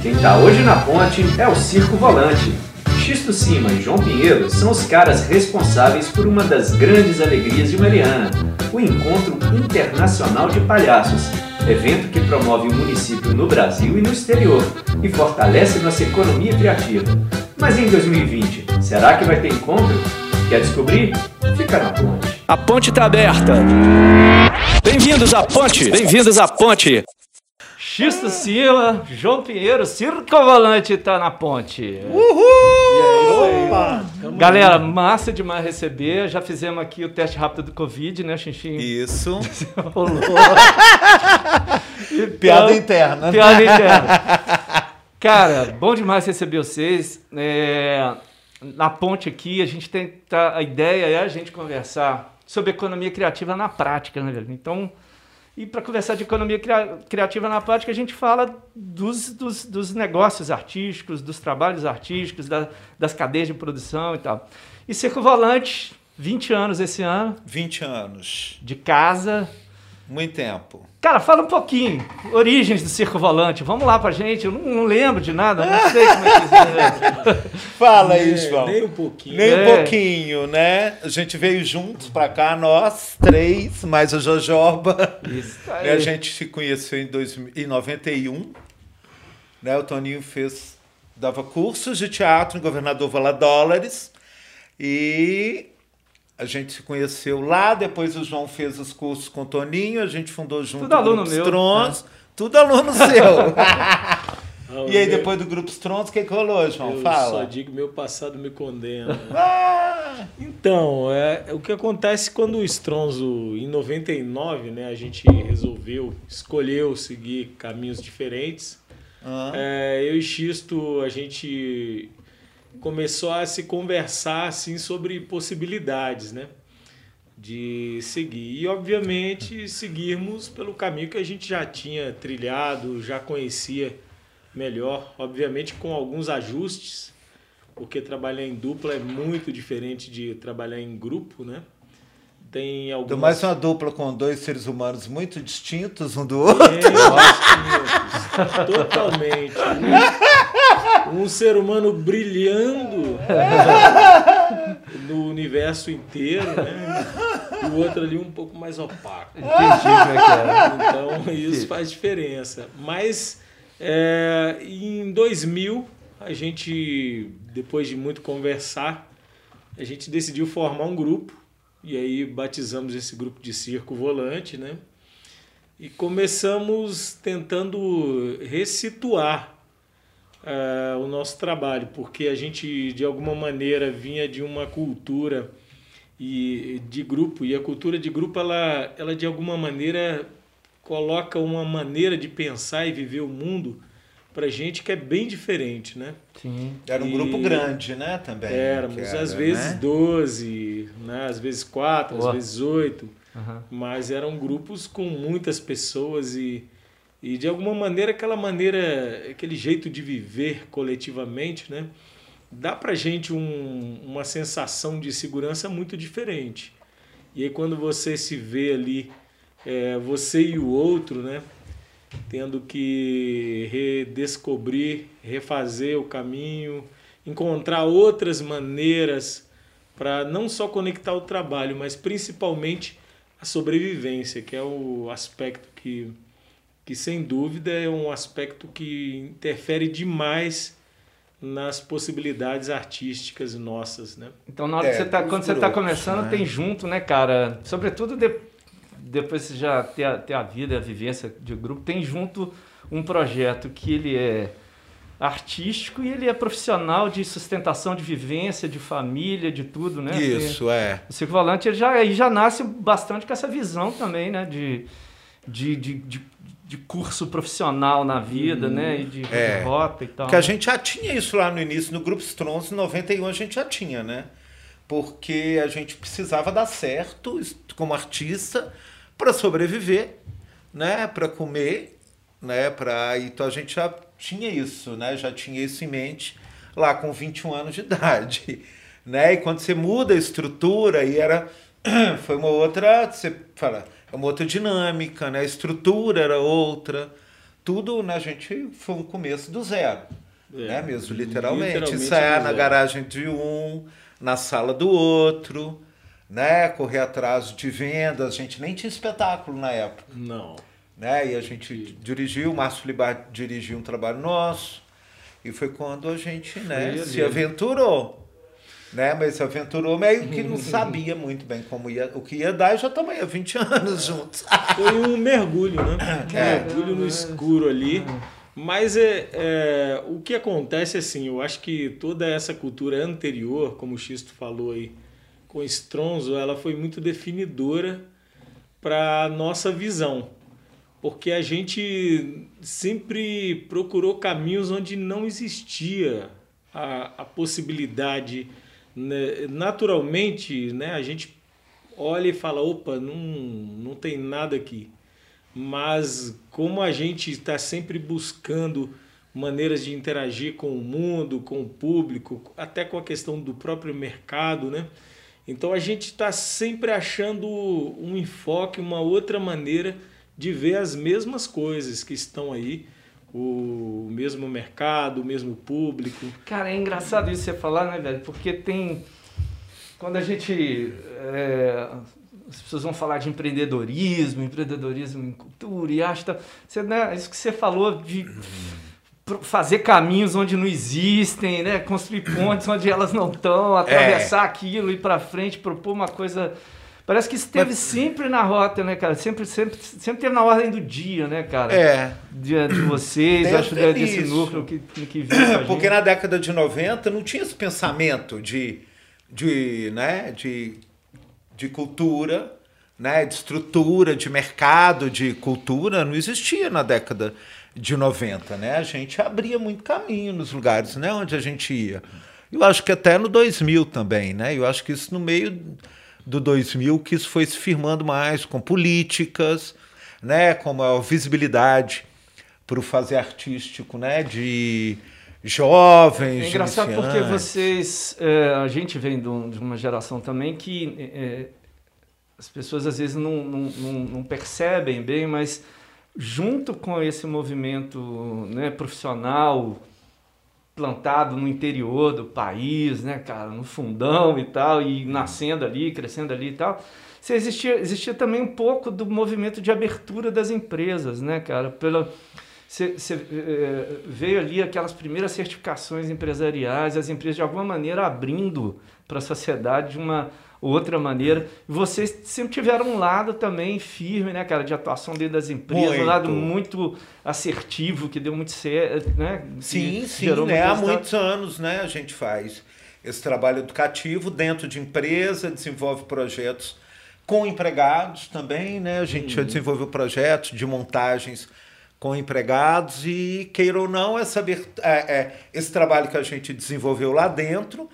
Quem tá hoje na ponte é o Circo Volante. Xisto Cima e João Pinheiro são os caras responsáveis por uma das grandes alegrias de Mariana, o Encontro Internacional de Palhaços, evento que promove o município no Brasil e no exterior e fortalece nossa economia criativa. Mas em 2020, será que vai ter encontro? Quer descobrir? Fica na ponte. A ponte está aberta. Bem-vindos à ponte. Bem-vindos à ponte. Xisto Cima, João Pinheiro, Circo Volante tá na ponte. Uhul! Opa! Galera, massa demais receber. Já fizemos aqui o teste rápido do Covid, né, Xinxim? Isso. Rolou. Piada interna. Piada interna. Cara, bom demais receber vocês. É, na ponte aqui, a gente tem. Tá, a ideia é a gente conversar sobre economia criativa na prática, né, velho? Então. E para conversar de economia criativa na prática, a gente fala dos, dos, dos negócios artísticos, dos trabalhos artísticos, da, das cadeias de produção e tal. E Circo Volante, 20 anos esse ano. 20 anos. De casa. Muito tempo. Cara, fala um pouquinho. Origens do Circo Volante. Vamos lá pra gente. Eu não, não lembro de nada, não sei como é que isso é. Fala aí, João. Nem um pouquinho. Nem um é. pouquinho, né? A gente veio juntos pra cá, nós três, mais a Jojoba. Isso aí. A gente se conheceu em, dois, em 91. Né? O Toninho fez, dava cursos de teatro em Governador Valadares. E a gente se conheceu lá, depois o João fez os cursos com o Toninho, a gente fundou junto tudo o aluno meu. Trons, é. tudo aluno seu. e aí, depois do Grupo Trons, o que, que rolou, João? Eu Fala. só digo meu passado me condena. ah! Então, é, o que acontece quando o Stronzo, em 99, né, a gente resolveu, escolheu seguir caminhos diferentes. Ah. É, eu e Xisto, a gente começou a se conversar assim sobre possibilidades, né? De seguir. E, obviamente, seguirmos pelo caminho que a gente já tinha trilhado, já conhecia melhor, obviamente com alguns ajustes, porque trabalhar em dupla é muito diferente de trabalhar em grupo, né? Tem algumas... Do mais uma dupla com dois seres humanos muito distintos um do outro. É, totalmente. Um ser humano brilhando no universo inteiro, né? E o outro ali um pouco mais opaco. Entendi como é que é. Então isso faz diferença. Mas é, em 2000 a gente, depois de muito conversar, a gente decidiu formar um grupo e aí batizamos esse grupo de circo volante, né? E começamos tentando ressituar uh, o nosso trabalho, porque a gente de alguma maneira vinha de uma cultura e de grupo e a cultura de grupo ela, ela de alguma maneira coloca uma maneira de pensar e viver o mundo para gente que é bem diferente, né? Sim. Era um e grupo grande, né? Também. Éramos, era, às vezes né? 12, né? às vezes 4, às vezes 8. Uhum. Mas eram grupos com muitas pessoas e e de alguma maneira, aquela maneira, aquele jeito de viver coletivamente, né? Dá pra gente um, uma sensação de segurança muito diferente. E aí quando você se vê ali, é, você e o outro, né? Tendo que redescobrir, refazer o caminho, encontrar outras maneiras para não só conectar o trabalho, mas principalmente a sobrevivência, que é o aspecto que que sem dúvida é um aspecto que interfere demais nas possibilidades artísticas nossas, né? Então, na hora é, que você tá, quando você está começando, né? tem junto, né, cara? Sobretudo de, depois você já ter a, ter a vida, a vivência de grupo, tem junto um projeto que ele é artístico e ele é profissional de sustentação de vivência, de família, de tudo, né? Isso, Porque é. O Circo Volante ele já, ele já nasce bastante com essa visão também, né? De, de, de, de de curso profissional na vida, hum, né? E de, é, de rota e tal. Que a gente já tinha isso lá no início, no Grupo Strons, em 91 a gente já tinha, né? Porque a gente precisava dar certo como artista para sobreviver, né? Para comer, né? Pra... Então a gente já tinha isso, né? Já tinha isso em mente lá com 21 anos de idade, né? E quando você muda a estrutura e era foi uma outra, você fala, uma outra dinâmica, né? A estrutura era outra, tudo, né, a gente foi um começo do zero. É, né, mesmo, literalmente. literalmente Ensaiar na garagem de um, na sala do outro, né? Correr atrás de vendas. A gente nem tinha espetáculo na época. Não. Né? E a gente dirigiu, o Márcio Libar dirigiu um trabalho nosso. E foi quando a gente né, se aventurou. Né? Mas se aventurou meio que não sabia muito bem como ia, o que ia dar e já estamos aí há 20 anos juntos. Foi um mergulho, né? Um é. mergulho no escuro ali. Mas é, é, o que acontece assim, eu acho que toda essa cultura anterior, como o Xisto falou aí, com Stronzo, ela foi muito definidora para a nossa visão porque a gente sempre procurou caminhos onde não existia a, a possibilidade. Né? Naturalmente, né, a gente olha e fala: opa, não, não tem nada aqui. Mas como a gente está sempre buscando maneiras de interagir com o mundo, com o público, até com a questão do próprio mercado, né? Então a gente está sempre achando um enfoque, uma outra maneira de ver as mesmas coisas que estão aí, o mesmo mercado, o mesmo público. Cara, é engraçado isso você falar, né, velho? Porque tem. Quando a gente. É, as pessoas vão falar de empreendedorismo, empreendedorismo em cultura e acha. Você, né, isso que você falou de fazer caminhos onde não existem, né? Construir pontes onde elas não estão, atravessar é. aquilo, ir para frente, propor uma coisa Parece que esteve Mas... sempre na rota, né, cara? Sempre, sempre, sempre teve na ordem do dia, né, cara? É. De, de vocês, acho que desse núcleo que, que vive Porque na década de 90 não tinha esse pensamento de, de, né, de, de cultura, né, de estrutura, de mercado, de cultura, não existia na década de 90, né? A gente abria muito caminho nos lugares, né, onde a gente ia. Eu acho que até no 2000 também, né? Eu acho que isso no meio do 2000 que isso foi se firmando mais com políticas, né, com a visibilidade para o fazer artístico, né, de jovens. É engraçado porque vocês, é, a gente vem de, uma geração também que é, as pessoas às vezes não, não, não, não, percebem bem, mas junto com esse movimento né, profissional plantado no interior do país, né, cara, no fundão e tal, e nascendo ali, crescendo ali e tal. Você existia, existia também um pouco do movimento de abertura das empresas, né, cara, pela você, você é, veio ali aquelas primeiras certificações empresariais, as empresas de alguma maneira abrindo para a sociedade de uma outra maneira. Vocês sempre tiveram um lado também firme, né, cara, de atuação dentro das empresas, muito. um lado muito assertivo, que deu muito certo, né? Sim, sim, né? Há muitos anos, né, a gente faz esse trabalho educativo dentro de empresa, desenvolve projetos com empregados também, né? A gente já uhum. desenvolveu projetos de montagens com empregados e, queira ou não, essa, é, é, esse trabalho que a gente desenvolveu lá dentro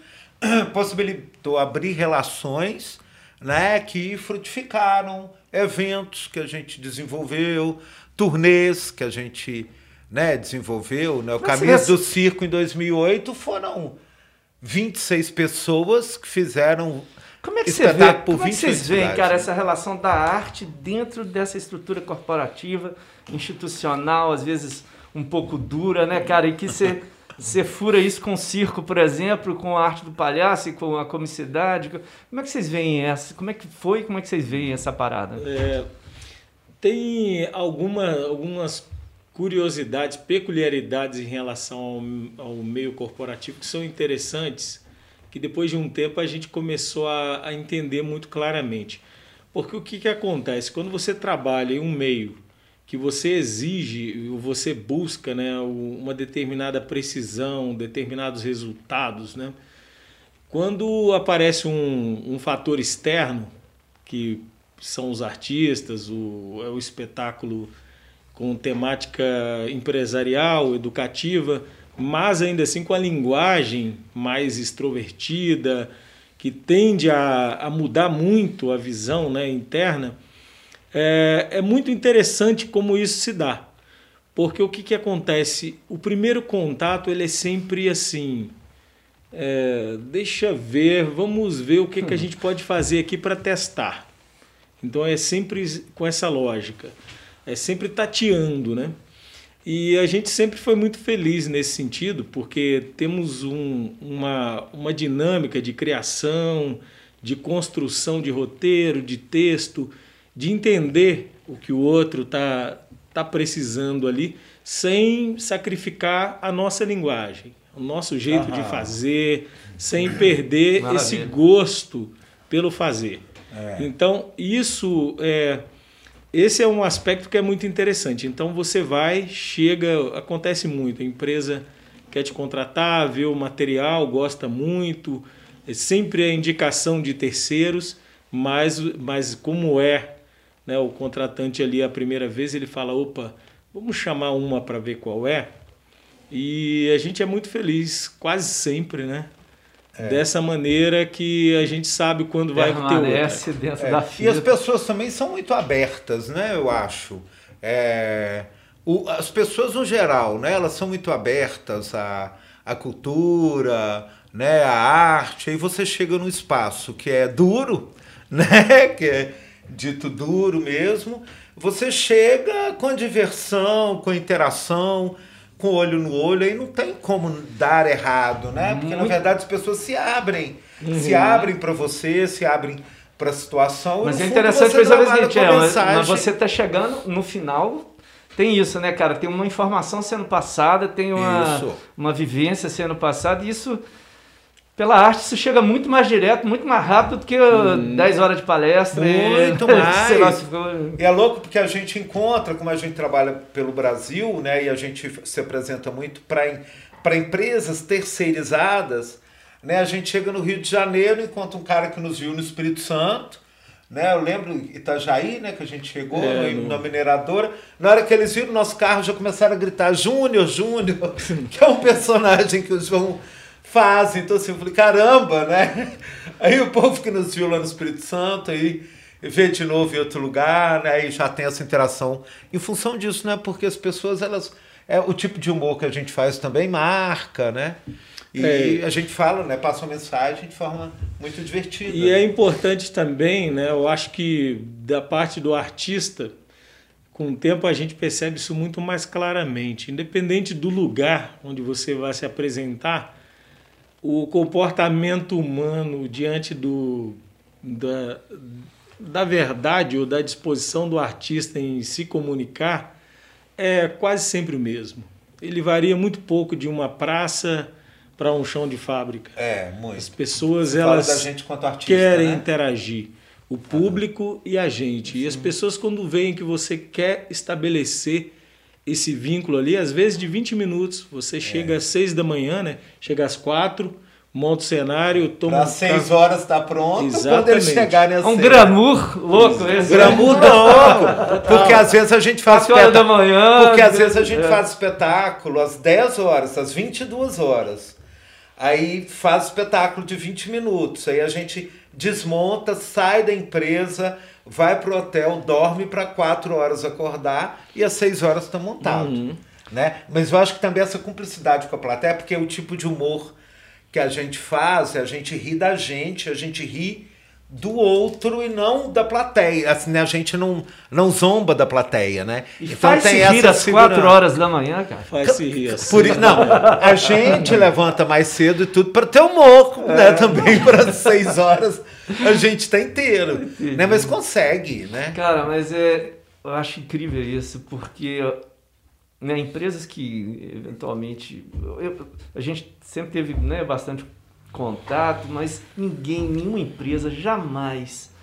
possibilitou abrir relações né, que frutificaram, eventos que a gente desenvolveu, turnês que a gente né, desenvolveu. Né? O Caminhos do Circo em 2008 foram 26 pessoas que fizeram como é que você vê, como é que vocês veem, cara, essa relação da arte dentro dessa estrutura corporativa, institucional, às vezes um pouco dura, né, cara, e que você Você fura isso com circo, por exemplo, com a arte do palhaço e com a comicidade. Como é que vocês veem essa? Como é que foi? Como é que vocês veem essa parada? É, tem alguma, algumas curiosidades, peculiaridades em relação ao, ao, meio corporativo que são interessantes, que depois de um tempo a gente começou a, a entender muito claramente. Porque o que, que acontece? Quando você trabalha em um meio que você exige, você busca né, uma determinada precisão, determinados resultados. Né? Quando aparece um, um fator externo, que são os artistas, o, é o espetáculo com temática empresarial, educativa, mas ainda assim com a linguagem mais extrovertida, que tende a, a mudar muito a visão né, interna, é, é muito interessante como isso se dá. Porque o que, que acontece? O primeiro contato ele é sempre assim. É, deixa ver, vamos ver o que, que a gente pode fazer aqui para testar. Então é sempre com essa lógica. É sempre tateando, né? E a gente sempre foi muito feliz nesse sentido, porque temos um, uma, uma dinâmica de criação, de construção de roteiro, de texto, de entender o que o outro está tá precisando ali, sem sacrificar a nossa linguagem, o nosso jeito de fazer, sem perder Maravilha. esse gosto pelo fazer. É. Então, isso é esse é um aspecto que é muito interessante. Então você vai, chega, acontece muito, a empresa quer te contratar, vê o material, gosta muito, é sempre a indicação de terceiros, mas, mas como é né, o contratante ali a primeira vez, ele fala, opa, vamos chamar uma para ver qual é. E a gente é muito feliz, quase sempre, né? É. Dessa maneira que a gente sabe quando vai ter outra. dentro é. da fila. E as pessoas também são muito abertas, né? Eu acho. É, o, as pessoas no geral, né? Elas são muito abertas à, à cultura, né? À arte. Aí você chega num espaço que é duro, né? Que é dito duro mesmo. Você chega com diversão, com interação com o olho no olho, aí não tem como dar errado, né? Porque na verdade as pessoas se abrem, uhum. se abrem para você, se abrem para a situação. Mas é interessante pensar o seguinte, é, mas você está chegando no final tem isso, né, cara? Tem uma informação sendo passada, tem uma, uma vivência sendo passada, e isso pela arte isso chega muito mais direto, muito mais rápido do que hum. 10 horas de palestra. Muito e, mais. Lá, ficou... E é louco porque a gente encontra, como a gente trabalha pelo Brasil, né, e a gente se apresenta muito para empresas terceirizadas, né, a gente chega no Rio de Janeiro, encontra um cara que nos viu no Espírito Santo, né, eu lembro Itajaí, né, que a gente chegou é, no... na mineradora. Na hora que eles viram nosso carro, já começaram a gritar Júnior, Júnior, que é um personagem que o João fazem. Então, assim, eu falei, caramba, né? Aí o povo que nos viu lá no Espírito Santo, aí vê de novo em outro lugar, né? Aí já tem essa interação. Em função disso, né? Porque as pessoas, elas. É, o tipo de humor que a gente faz também marca, né? E é. a gente fala, né? Passa uma mensagem de forma muito divertida. E é importante também, né? Eu acho que da parte do artista, com o tempo a gente percebe isso muito mais claramente. Independente do lugar onde você vai se apresentar, o comportamento humano diante do, da, da verdade ou da disposição do artista em se comunicar é quase sempre o mesmo. Ele varia muito pouco de uma praça para um chão de fábrica. É, muito. As pessoas Você elas artista, querem né? interagir, o público ah, e a gente. Sim. E as pessoas quando veem que você quer estabelecer esse vínculo ali, às vezes de 20 minutos. Você chega é. às 6 da manhã, né? Chega às 4, monta o cenário, toma. Às 6 horas está pronto. Exatamente. Quando eles chegarem às Um glamour louco esse. Um glamour louco. Porque às vezes a gente faz espetáculo. da manhã. Porque às vezes a gente é. faz espetáculo às 10 horas, às 22 horas. Aí faz espetáculo de 20 minutos. Aí a gente desmonta, sai da empresa vai pro hotel, dorme para quatro horas acordar e às seis horas está montado. Uhum. Né? Mas eu acho que também essa cumplicidade com a plateia, porque é o tipo de humor que a gente faz, a gente ri da gente, a gente ri do outro e não da plateia. Assim, né? A gente não, não zomba da plateia, né? E então faz tem se rir às quatro horas da manhã, cara. Faz se rir assim. Por, não, a gente levanta mais cedo e tudo para ter humor, é. né? Também para seis horas a gente tá inteiro, né? Mas consegue, né? Cara, mas é, eu acho incrível isso, porque né, empresas que eventualmente eu, a gente sempre teve né, bastante contato, mas ninguém, nenhuma empresa jamais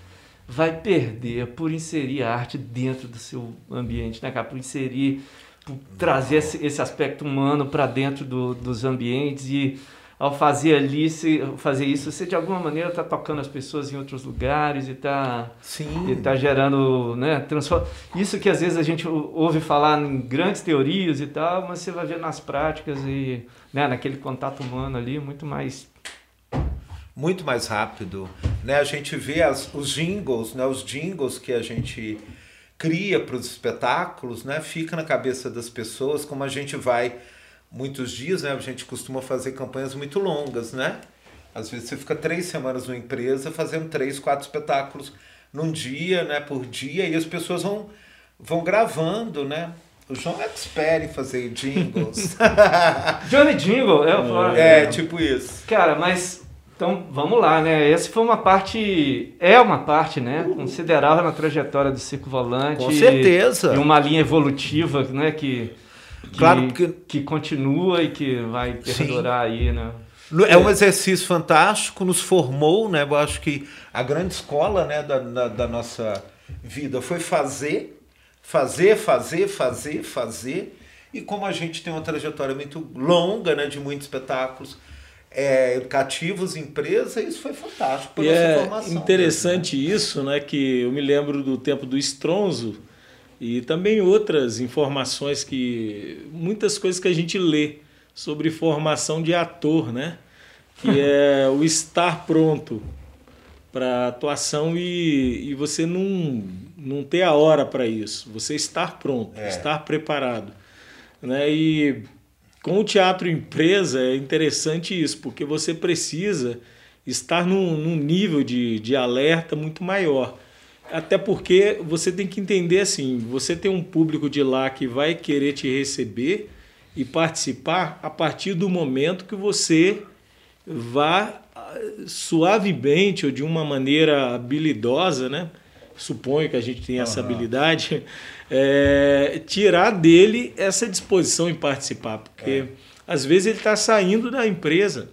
vai perder por inserir a arte dentro do seu ambiente, né, cara? Por inserir, por trazer esse, esse aspecto humano para dentro do, dos ambientes e ao fazer ali, se, fazer isso, você de alguma maneira está tocando as pessoas em outros lugares e está tá gerando, né, transforma. Isso que às vezes a gente ouve falar em grandes teorias e tal, mas você vai ver nas práticas e né, naquele contato humano ali muito mais muito mais rápido, né? A gente vê as, os jingles, né? Os jingles que a gente cria para os espetáculos, né? Fica na cabeça das pessoas, como a gente vai muitos dias, né? A gente costuma fazer campanhas muito longas, né? Às vezes você fica três semanas numa empresa fazendo três, quatro espetáculos num dia, né? Por dia e as pessoas vão vão gravando, né? O João é expert em fazer jingles. Johnny Jingle, é o É, tipo isso. Cara, mas então vamos lá, né? Essa foi uma parte, é uma parte, né? Considerável na trajetória do Circo Volante. Com certeza. E uma linha evolutiva, né? Que, que, Claro, porque- que continua e que vai perdurar aí, né? É um exercício fantástico, nos formou, né? Eu acho que a grande escola né, da, da, da nossa vida foi fazer, fazer, fazer, fazer, fazer. E como a gente tem uma trajetória muito longa, né, de muitos espetáculos é, educativos, empresa, isso foi fantástico por E nossa é formação. interessante isso, né? Que eu me lembro do tempo do Stronzo e também outras informações que muitas coisas que a gente lê sobre formação de ator, né? Que é o estar pronto para atuação e, e você não, não ter a hora para isso. Você estar pronto, É. estar preparado. Né? E com o teatro empresa é interessante isso, porque você precisa estar num, num nível de, de alerta muito maior. Até porque você tem que entender assim, você tem um público de lá que vai querer te receber e participar a partir do momento que você vá ah, suavemente ou de uma maneira habilidosa, né? Suponho que a gente tem essa habilidade, é, tirar dele essa disposição em participar, porque às vezes ele está saindo da empresa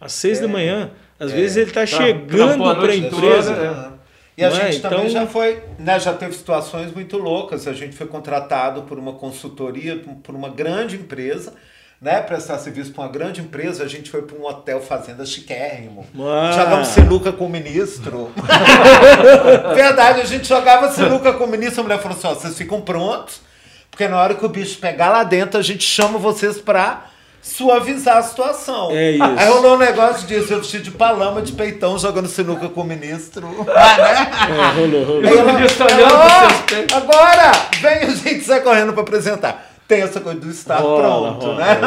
às seis da manhã, às vezes ele está chegando para a empresa. toda, Aham. E a Não é? gente também Então- já foi, né, já teve situações muito loucas. A gente foi contratado por uma consultoria, por uma grande empresa, né, prestar serviço para uma grande empresa. A gente foi para um hotel fazenda chiquérrimo. Ah. Jogamos sinuca com o ministro. Verdade, a gente jogava sinuca com o ministro. A mulher falou assim: ó, vocês ficam prontos, porque na hora que o bicho pegar lá dentro, a gente chama vocês para suavizar a situação. É isso. Aí rolou um negócio disso, eu vestido de palama, de peitão, jogando sinuca com o ministro. Ah, né? É, rolou, rolou. Aí ela, O ministro olhando "Ó, pros seus peitos." Agora, vem a gente sai correndo para apresentar. Tem essa coisa do estar Rola, pronto, rola. né?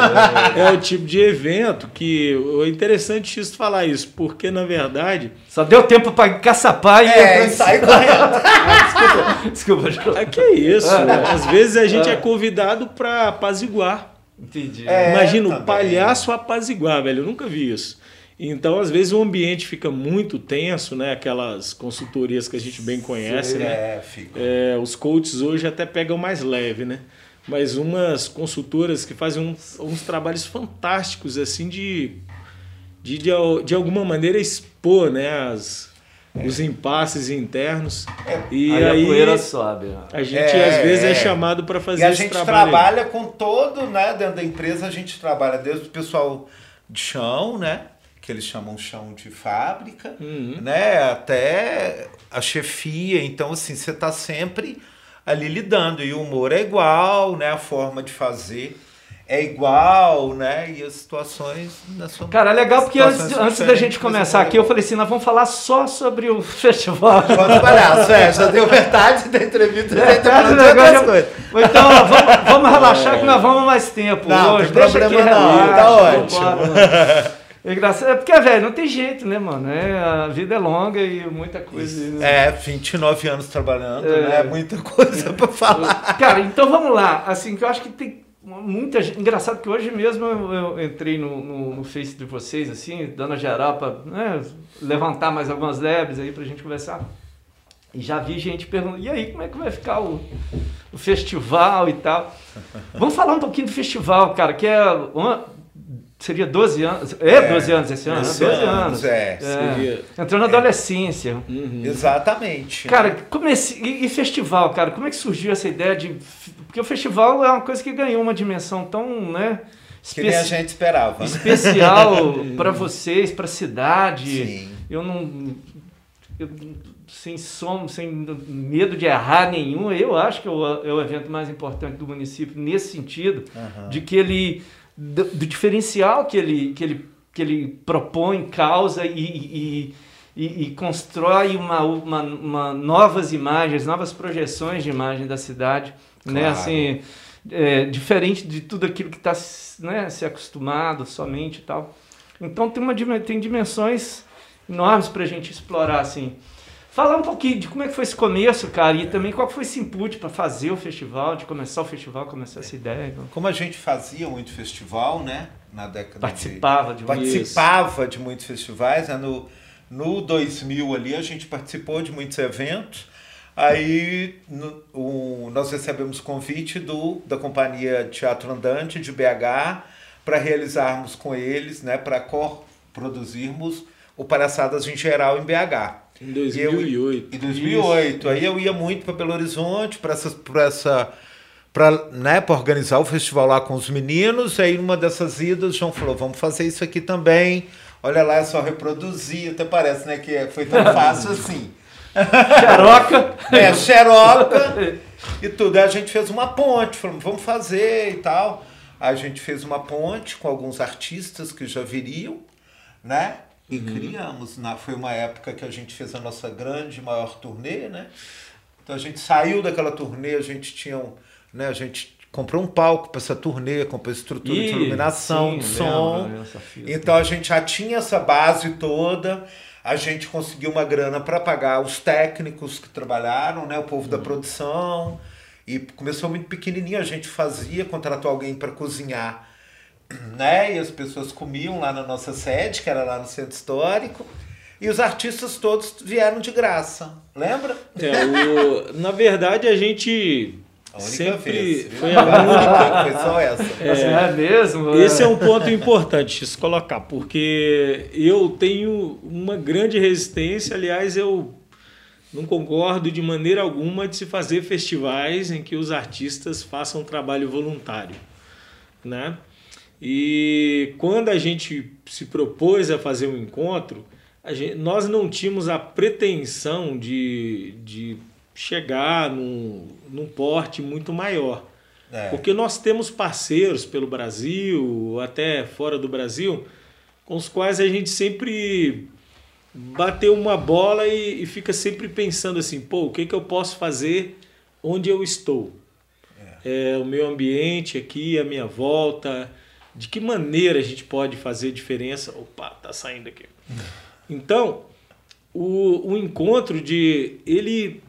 É o tipo de evento que é interessante isso falar isso, porque na verdade Só deu tempo pra encaçapar e. É, e sai correndo. Desculpa, desculpa. é que é isso. né? Às vezes a gente é convidado para apaziguar. Entendi. É, Imagina o palhaço apaziguar, velho. Eu nunca vi isso. Então, às vezes, o ambiente fica muito tenso, né? Aquelas consultorias que a gente bem conhece, né? É, fica. É, os coaches hoje até pegam mais leve, né? Mas umas consultoras que fazem uns, uns trabalhos fantásticos, assim, de, de, de, de alguma maneira expor, né? As, Os impasses internos. E aí, aí, a poeira sobe. né? a gente É, às vezes é, é. chamado para fazer E a esse gente aí. trabalha com todo, né? Dentro da empresa a gente trabalha desde o pessoal de chão, né? Que eles chamam chão de fábrica, Uhum. né? Até a chefia. Então, assim, você tá sempre ali lidando. E o humor é igual, né? A forma de fazer é igual, né? E as situações na sua Cara, é legal porque antes, antes da gente mas começar é aqui, eu falei assim, nós vamos falar só sobre o festival. Pode palhaço, é, já deu metade da entrevista, já tá já- Então, ó, vamos, vamos relaxar que nós vamos mais tempo Não, hoje. tem Deixa aqui, problema não, relaxa, tá vambora, mano. É engraçado. É porque, velho, não tem jeito, né, mano? É, a vida é longa e muita coisa. né? É, 29 anos trabalhando, É. né? Muita coisa pra falar. Cara, então vamos lá. Assim, que eu acho que tem muita gente. Engraçado que hoje mesmo eu, eu entrei no, no, no Face de vocês, assim, dando a geral pra né, levantar mais algumas lebres aí pra gente conversar. E já vi gente perguntando, e aí, como é que vai ficar o, o festival e tal? Vamos falar um pouquinho do festival, cara, que é. Uma, seria 12 anos. É, 12 anos esse ano? Esse 12 ano, anos. é. Entrou na adolescência. Uhum. Exatamente. Cara, como esse, e, e festival, cara, como é que surgiu essa ideia de. Porque o festival é uma coisa que ganhou uma dimensão tão, né? que nem a gente esperava. né? especial para vocês, para a cidade. Sim. Eu não. eu- sem som, sem medo de errar nenhum, eu acho que é o, é o evento mais importante do município nesse sentido, Aham. de que ele. Do, do diferencial que ele, que, ele, que ele propõe, causa e, e, e- e constrói uma, uma, uma novas imagens, novas projeções de imagem da cidade, né? Claro. Assim, é, diferente de tudo aquilo que está né, se acostumado somente e tal. Então tem, uma, tem dimensões enormes para a gente explorar assim. Falar um pouquinho de como é que foi esse começo, cara, e também qual foi esse input para fazer o festival, de começar o festival, começar essa ideia. Como a gente fazia muito festival, né? Na década Participava de, de, Participava de muitos festivais, né? No, no 2000 ali a gente participou de muitos eventos. Aí no, o, nós recebemos convite do, da companhia Teatro Andante de BH para realizarmos com eles, né, para produzirmos o Palhaçadas em geral em BH. Em 2008. Eu, em 2008. Isso. Aí eu ia muito para Belo Horizonte para essa, pra essa para né, organizar o festival lá com os meninos. Aí numa dessas idas, o João falou: vamos fazer isso aqui também. Olha lá, é só reproduzir. Até parece né, que foi tão fácil assim. Xeroca. É, xeroca e tudo. Aí a gente fez uma ponte, falamos, vamos fazer e tal. Aí a gente fez uma ponte com alguns artistas que já viriam, né? E uhum. criamos. Na, foi uma época que a gente fez a nossa grande, maior turnê, né? Então a gente saiu daquela turnê, a gente tinha um, né, a gente comprou um palco para essa turnê, comprou estrutura Ih, de iluminação, sim, de som. Então a gente já tinha essa base toda a gente conseguiu uma grana para pagar os técnicos que trabalharam, né, o povo uhum. da produção. E começou muito pequenininho, a gente fazia, contratou alguém para cozinhar, né? E as pessoas comiam lá na nossa sede, que era lá no centro histórico. E os artistas todos vieram de graça, lembra? É, o, na verdade, a gente a única Sempre vez. Foi a única, foi só essa. É, é mesmo? Esse é um ponto importante se colocar, porque eu tenho uma grande resistência, aliás, eu não concordo de maneira alguma de se fazer festivais em que os artistas façam trabalho voluntário, né? E quando a gente se propôs a fazer um encontro, gente, nós não tínhamos a pretensão de, de chegar num, num porte muito maior. É. Porque nós temos parceiros pelo Brasil, até fora do Brasil, com os quais a gente sempre bateu uma bola e, e fica sempre pensando assim, pô, o que, que eu posso fazer onde eu estou? É. é. o meu ambiente aqui, a minha volta, de que maneira a gente pode fazer diferença? Opa, tá saindo aqui. Então, o, o encontro de ele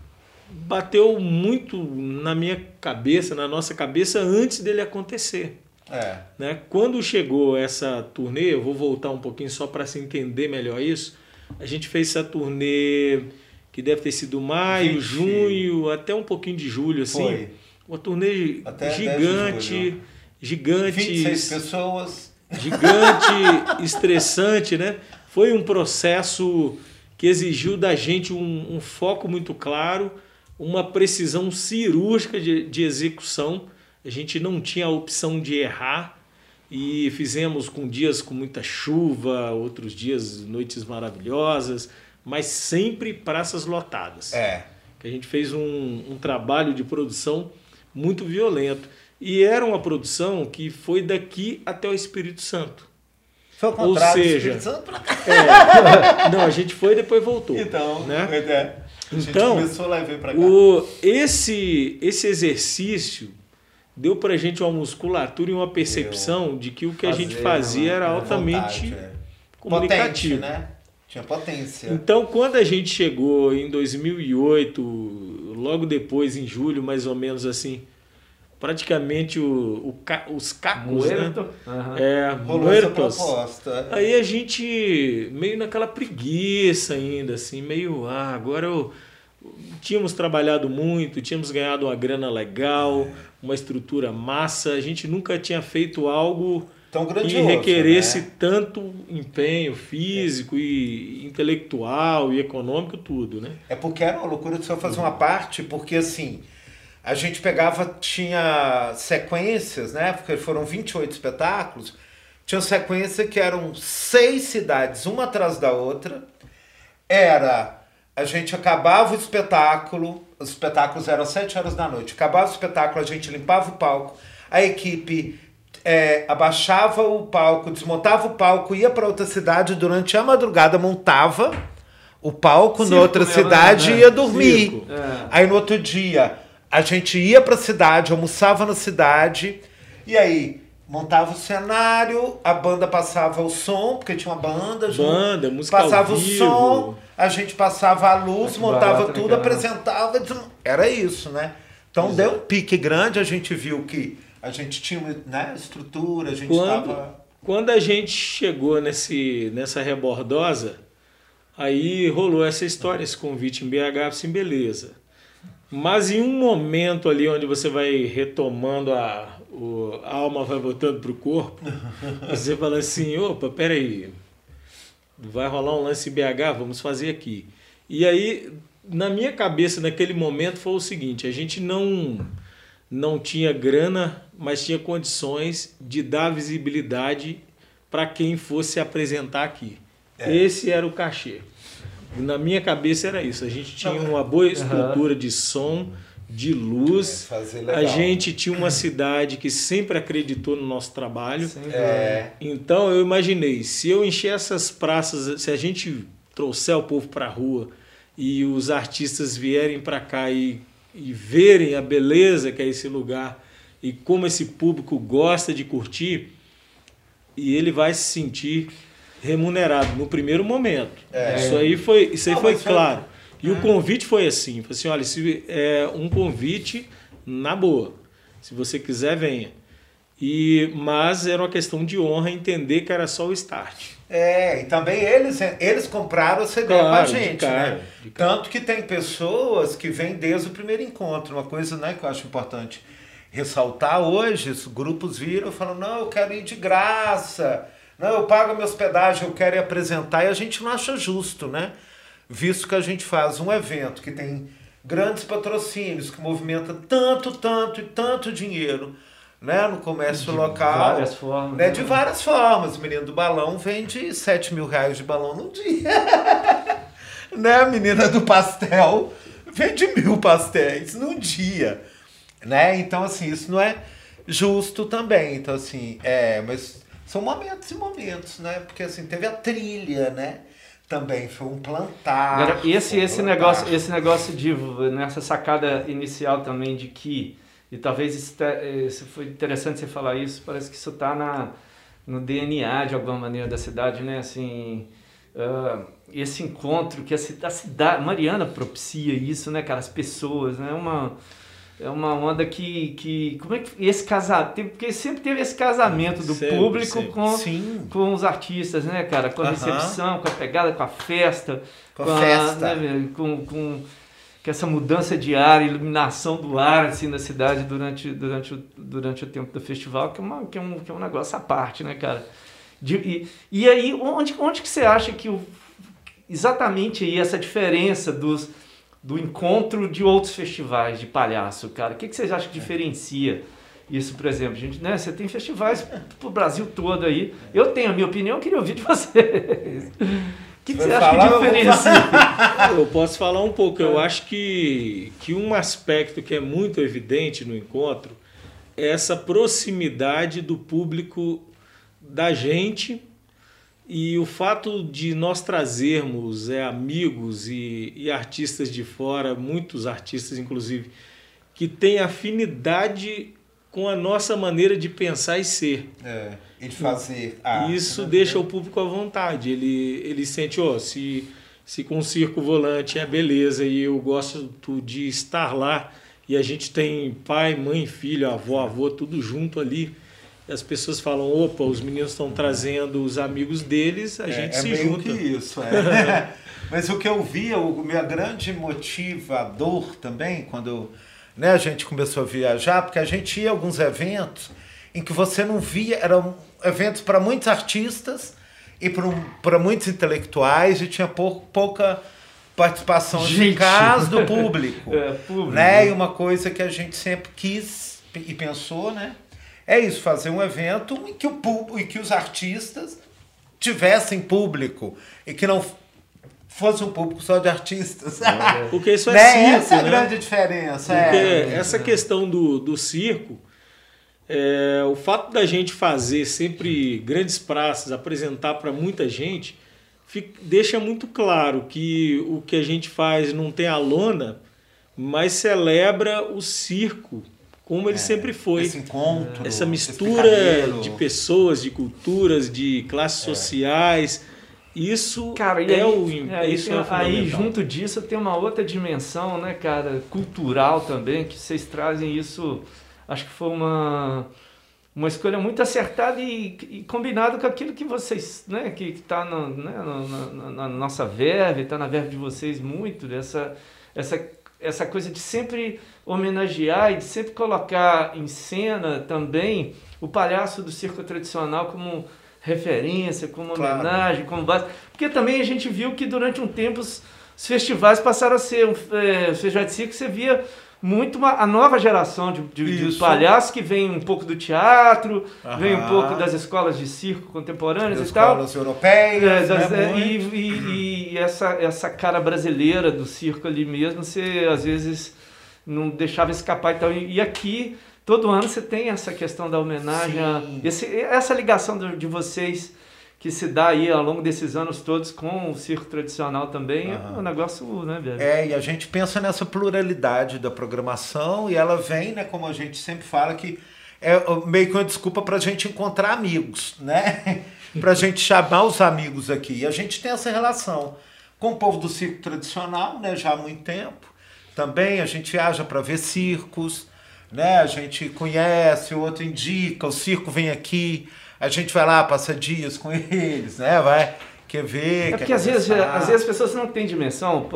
bateu muito na minha cabeça, na nossa cabeça, antes dele acontecer. É. Né? Quando chegou essa turnê, eu vou voltar um pouquinho só para se entender melhor isso. A gente fez essa turnê que deve ter sido maio, 20. junho, até um pouquinho de julho, assim. Foi. Uma turnê até gigante, gigante. 26 pessoas. Gigante, estressante, né? Foi um processo que exigiu da gente um, um foco muito claro uma precisão cirúrgica de, de execução. A gente não tinha a opção de errar e fizemos com dias com muita chuva, outros dias noites maravilhosas, mas sempre praças lotadas. É. Que a gente fez um, um trabalho de produção muito violento. E era uma produção que foi daqui até o Espírito Santo. Foi o contrário Ou seja, do Espírito Santo pra cá. É, não, a gente foi e depois voltou. Então, né? é. Então, o, esse, esse exercício deu para a gente uma musculatura e uma percepção de que o que a gente fazia era altamente vontade, é. comunicativo. Potente, né? Tinha potência. Então, quando a gente chegou em 2008, logo depois, em julho, mais ou menos assim, praticamente o, o os cacos, né? Uhum. É, muertos. Proposta. Aí a gente meio naquela preguiça ainda, assim, meio, ah, agora eu tínhamos trabalhado muito, tínhamos ganhado uma grana legal, é. uma estrutura massa, a gente nunca tinha feito algo Tão que requeresse né? tanto empenho físico é. e intelectual e econômico, tudo, né? É porque era uma loucura de só fazer uma parte, porque assim, a gente pegava, tinha sequências, né? Porque foram 28 espetáculos. Tinha sequência que eram seis cidades, uma atrás da outra. Era. A gente acabava o espetáculo, os espetáculos eram às 7 horas da noite. Acabava o espetáculo, a gente limpava o palco, a equipe é, abaixava o palco, desmontava o palco, ia para outra cidade durante a madrugada, montava o palco Circo, na outra cidade né? e ia dormir. É. Aí no outro dia a gente ia para a cidade, almoçava na cidade, e aí montava o cenário, a banda passava o som, porque tinha uma banda, banda, música passava o som, a gente passava a luz, montava barato, tudo, apresentava, era isso, né? Então Exato. deu um pique grande, a gente viu que a gente tinha né, estrutura, a gente estava. Quando a gente chegou nesse, nessa rebordosa, aí rolou essa história, esse convite em BH, assim, beleza. Mas em um momento ali onde você vai retomando a, o, a alma vai voltando para o corpo, você fala assim, opa, peraí, vai rolar um lance BH, vamos fazer aqui. E aí, na minha cabeça, naquele momento, foi o seguinte, a gente não, não tinha grana, mas tinha condições de dar visibilidade para quem fosse apresentar aqui. É. Esse era o cachê. Na minha cabeça era isso. A gente tinha uma boa estrutura de som, de luz. É, a gente tinha uma cidade que sempre acreditou no nosso trabalho. É. Então eu imaginei, se eu encher essas praças, se a gente trouxer o povo para a rua e os artistas vierem para cá e, e verem a beleza que é esse lugar e como esse público gosta de curtir, e ele vai se sentir remunerado no primeiro momento. É. Isso aí foi, isso aí Não, foi claro. Foi... E é. o convite foi assim, foi assim, olha, se é um convite na boa. Se você quiser, venha. E mas era uma questão de honra entender que era só o start. É, e também eles, eles compraram o CD claro, com a gente, cara, né? Tanto que tem pessoas que vêm desde o primeiro encontro, uma coisa né, que eu acho importante ressaltar hoje, os grupos viram e falam, não, eu quero ir de graça, não, eu pago a minha hospedagem, eu quero ir apresentar, e a gente não acha justo, né? Visto que a gente faz um evento que tem grandes patrocínios, que movimenta tanto, tanto e tanto dinheiro, né, no comércio de local. De várias formas. Né, de várias formas. O menino do balão vende 7 mil reais de balão no dia. né, a menina do pastel vende mil pastéis no dia né? Então, assim, isso não é justo também. Então, assim, é, mas são momentos e momentos, né? Porque, assim, teve a trilha, né? Também foi um plantar. Agora, esse, esse, plantar. negócio, esse negócio de, nessa sacada inicial também de que, e talvez isso, isso foi interessante você falar isso, parece que isso está no DNA de alguma maneira da cidade, né? Assim, uh, esse encontro que a, a cidade, Mariana propicia isso, né, cara? As pessoas, né? Uma é uma onda que, que como é que esse casamento porque sempre teve esse casamento do sempre, público sempre. com Sim. com os artistas né cara? Com a recepção com a pegada com a festa com, com a festa. né, com, com, com essa mudança de ar iluminação do ar assim na cidade durante durante o, durante o tempo do festival que é uma que é um, que é um negócio à parte né cara? De, e, e aí onde onde que você acha que o, exatamente aí essa diferença dos do encontro de outros festivais de palhaço, cara? O que, que vocês acham que diferencia isso, por exemplo? Gente, né, você tem festivais pro Brasil todo aí. Eu tenho a minha opinião, eu queria ouvir de vocês. O que, que você acha que diferencia? Eu posso falar um pouco. Eu acho que, que um aspecto que é muito evidente no encontro é essa proximidade do público da gente e o fato de nós trazermos é, amigos e, e artistas de fora, muitos artistas inclusive, que têm afinidade com a nossa maneira de pensar e ser. É, e de fazer. Isso deixa o público à vontade. Ele, ele sente, ó, oh, se, se com o circo volante é beleza e eu gosto de estar lá e a gente tem pai, mãe, filho, avó, avô, tudo junto ali as pessoas falam, opa, os meninos estão trazendo os amigos deles, a é, gente é se junta. Que isso, é. Mas o que eu via, o meu grande motivador também, quando né, a gente começou a viajar, porque a gente ia a alguns eventos em que você não via, eram eventos para muitos artistas e para muitos intelectuais e tinha pou, pouca participação de casa do público, é, público. Né? E uma coisa que a gente sempre quis e pensou, né? É isso, fazer um evento em que, o público, em que os artistas tivessem público e que não fosse um público só de artistas. É, porque isso é né? circo, Essa é a né? grande diferença. Porque é. essa questão do, do circo, é, o fato da gente fazer sempre grandes praças, apresentar para muita gente, fica, deixa muito claro que o que a gente faz não tem a lona, mas celebra o circo como ele é, sempre foi. Esse encontro. Essa mistura de pessoas, de culturas, de classes é. sociais. Isso cara, é, aí, o é, isso é aí junto disso tem uma outra dimensão, né, cara, cultural também, que vocês trazem isso. Acho que foi uma uma escolha muito acertada e, e combinado com aquilo que vocês, né, que está né, na, na, nossa verve, está na verve de vocês muito, dessa essa, essa coisa de sempre homenagear e de sempre colocar em cena também o palhaço do circo tradicional como referência, como claro. homenagem, como base. Porque também a gente viu que durante um tempo os, os festivais passaram a ser, é, festivais de circo, você via muito uma, a nova geração de, de, de, palhaços que vem um pouco do teatro, Aham. vem um pouco das escolas de circo contemporâneas das e tal. Escolas europeias. É, das, né, é, e, e, e, essa, essa cara brasileira do circo ali mesmo, você às vezes não deixava escapar. Então, e, e aqui, todo ano você tem essa questão da homenagem, a, esse, essa ligação de, de vocês que se dá aí ao longo desses anos todos com o circo tradicional também, uhum. é um negócio, né, velho? É, e a gente pensa nessa pluralidade da programação e ela vem, né, como a gente sempre fala, que é meio que uma desculpa para a gente encontrar amigos, né? para a gente chamar os amigos aqui. E a gente tem essa relação com o povo do circo tradicional, né, já há muito tempo. Também a gente viaja para ver circos, né? A gente conhece, o outro indica, o circo vem aqui a gente vai lá, passa dias com eles, né? Vai, quer ver. É porque às vezes, às vezes as pessoas não têm dimensão,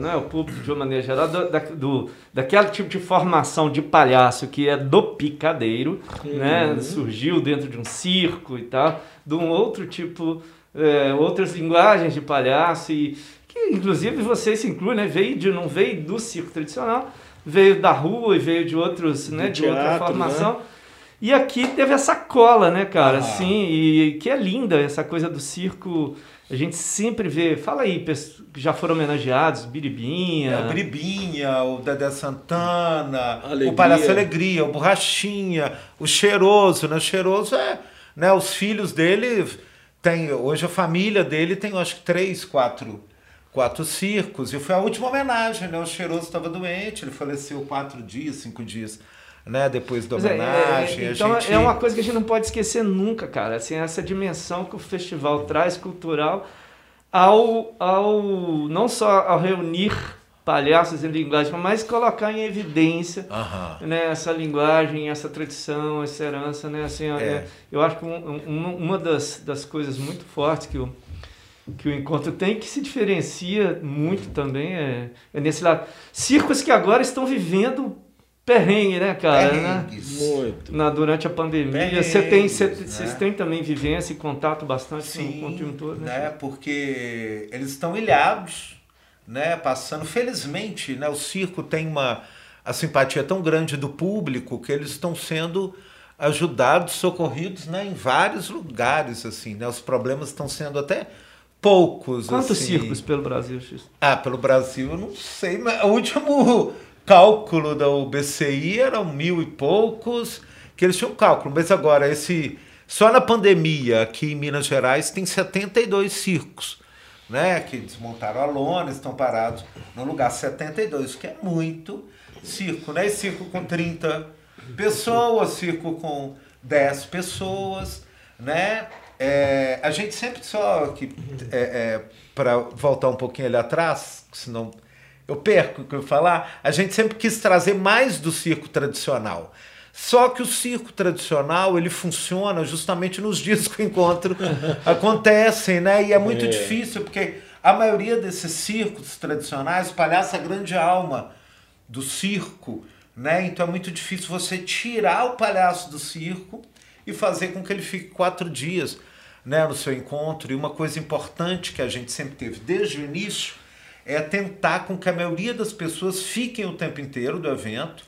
né? o público de uma maneira geral, do, da, do, daquele tipo de formação de palhaço que é do picadeiro, né? uhum. né? Surgiu dentro de um circo e tal, de um outro tipo, é, outras linguagens de palhaço e que inclusive você se inclui, né? Veio de, não veio do circo tradicional, veio da rua e veio de outros, né? De teatro, outra formação. Né? E aqui teve essa cola, né, cara? Ah. Assim, e que é linda essa coisa do circo. A gente sempre vê. Fala aí, que já foram homenageados, Biribinha. É, o Biribinha, o Dedé Santana, Alegria. o Palhaço Alegria, o Borrachinha, o Cheiroso, né? O Cheiroso é. Né, os filhos dele tem. Hoje a família dele tem, acho que, três, quatro quatro circos. E foi a última homenagem, né? O Cheiroso estava doente, ele faleceu quatro dias, cinco dias né? Depois da homenagem. É, é, então gente... é uma coisa que a gente não pode esquecer nunca, cara. Assim, essa dimensão que o festival traz cultural ao, ao não só ao reunir palhaços em linguagem, mas colocar em evidência né, essa linguagem, essa tradição, essa herança, né? Assim, é. É, eu acho que um, um, uma das, das coisas muito fortes que o que o encontro tem que se diferencia muito também é, é nesse lado. Circos que agora estão vivendo perrengue, né, cara? Né? Muito. Na, durante a pandemia. Você tem, cê, né? Vocês têm também vivência e contato bastante Sim, com, o time todo, né? né? Porque eles estão ilhados, né? Passando. Felizmente, né? O circo tem uma a simpatia tão grande do público que eles estão sendo ajudados, socorridos, né? Em vários lugares, assim, né? Os problemas estão sendo até poucos. Quantos assim. circos pelo Brasil, X? Ah, pelo Brasil eu não sei, mas o último cálculo da UBCI eram mil e poucos, que eles tinham cálculo. Mas agora, esse só na pandemia, aqui em Minas Gerais, tem 72 circos, né? Que desmontaram a lona, estão parados no lugar 72, que é muito circo, né? circo com 30 pessoas, circo com 10 pessoas, né? É, a gente sempre só que é, é, para voltar um pouquinho ali atrás, senão eu perco o que eu falar, a gente sempre quis trazer mais do circo tradicional. Só que o circo tradicional ele funciona justamente nos dias que o encontro acontecem, né? E é muito é. difícil porque a maioria desses circos tradicionais, o palhaço é a grande alma do circo, né? Então é muito difícil você tirar o palhaço do circo e fazer com que ele fique quatro dias, né, no seu encontro. E uma coisa importante que a gente sempre teve desde o início é tentar com que a maioria das pessoas fiquem o tempo inteiro do evento.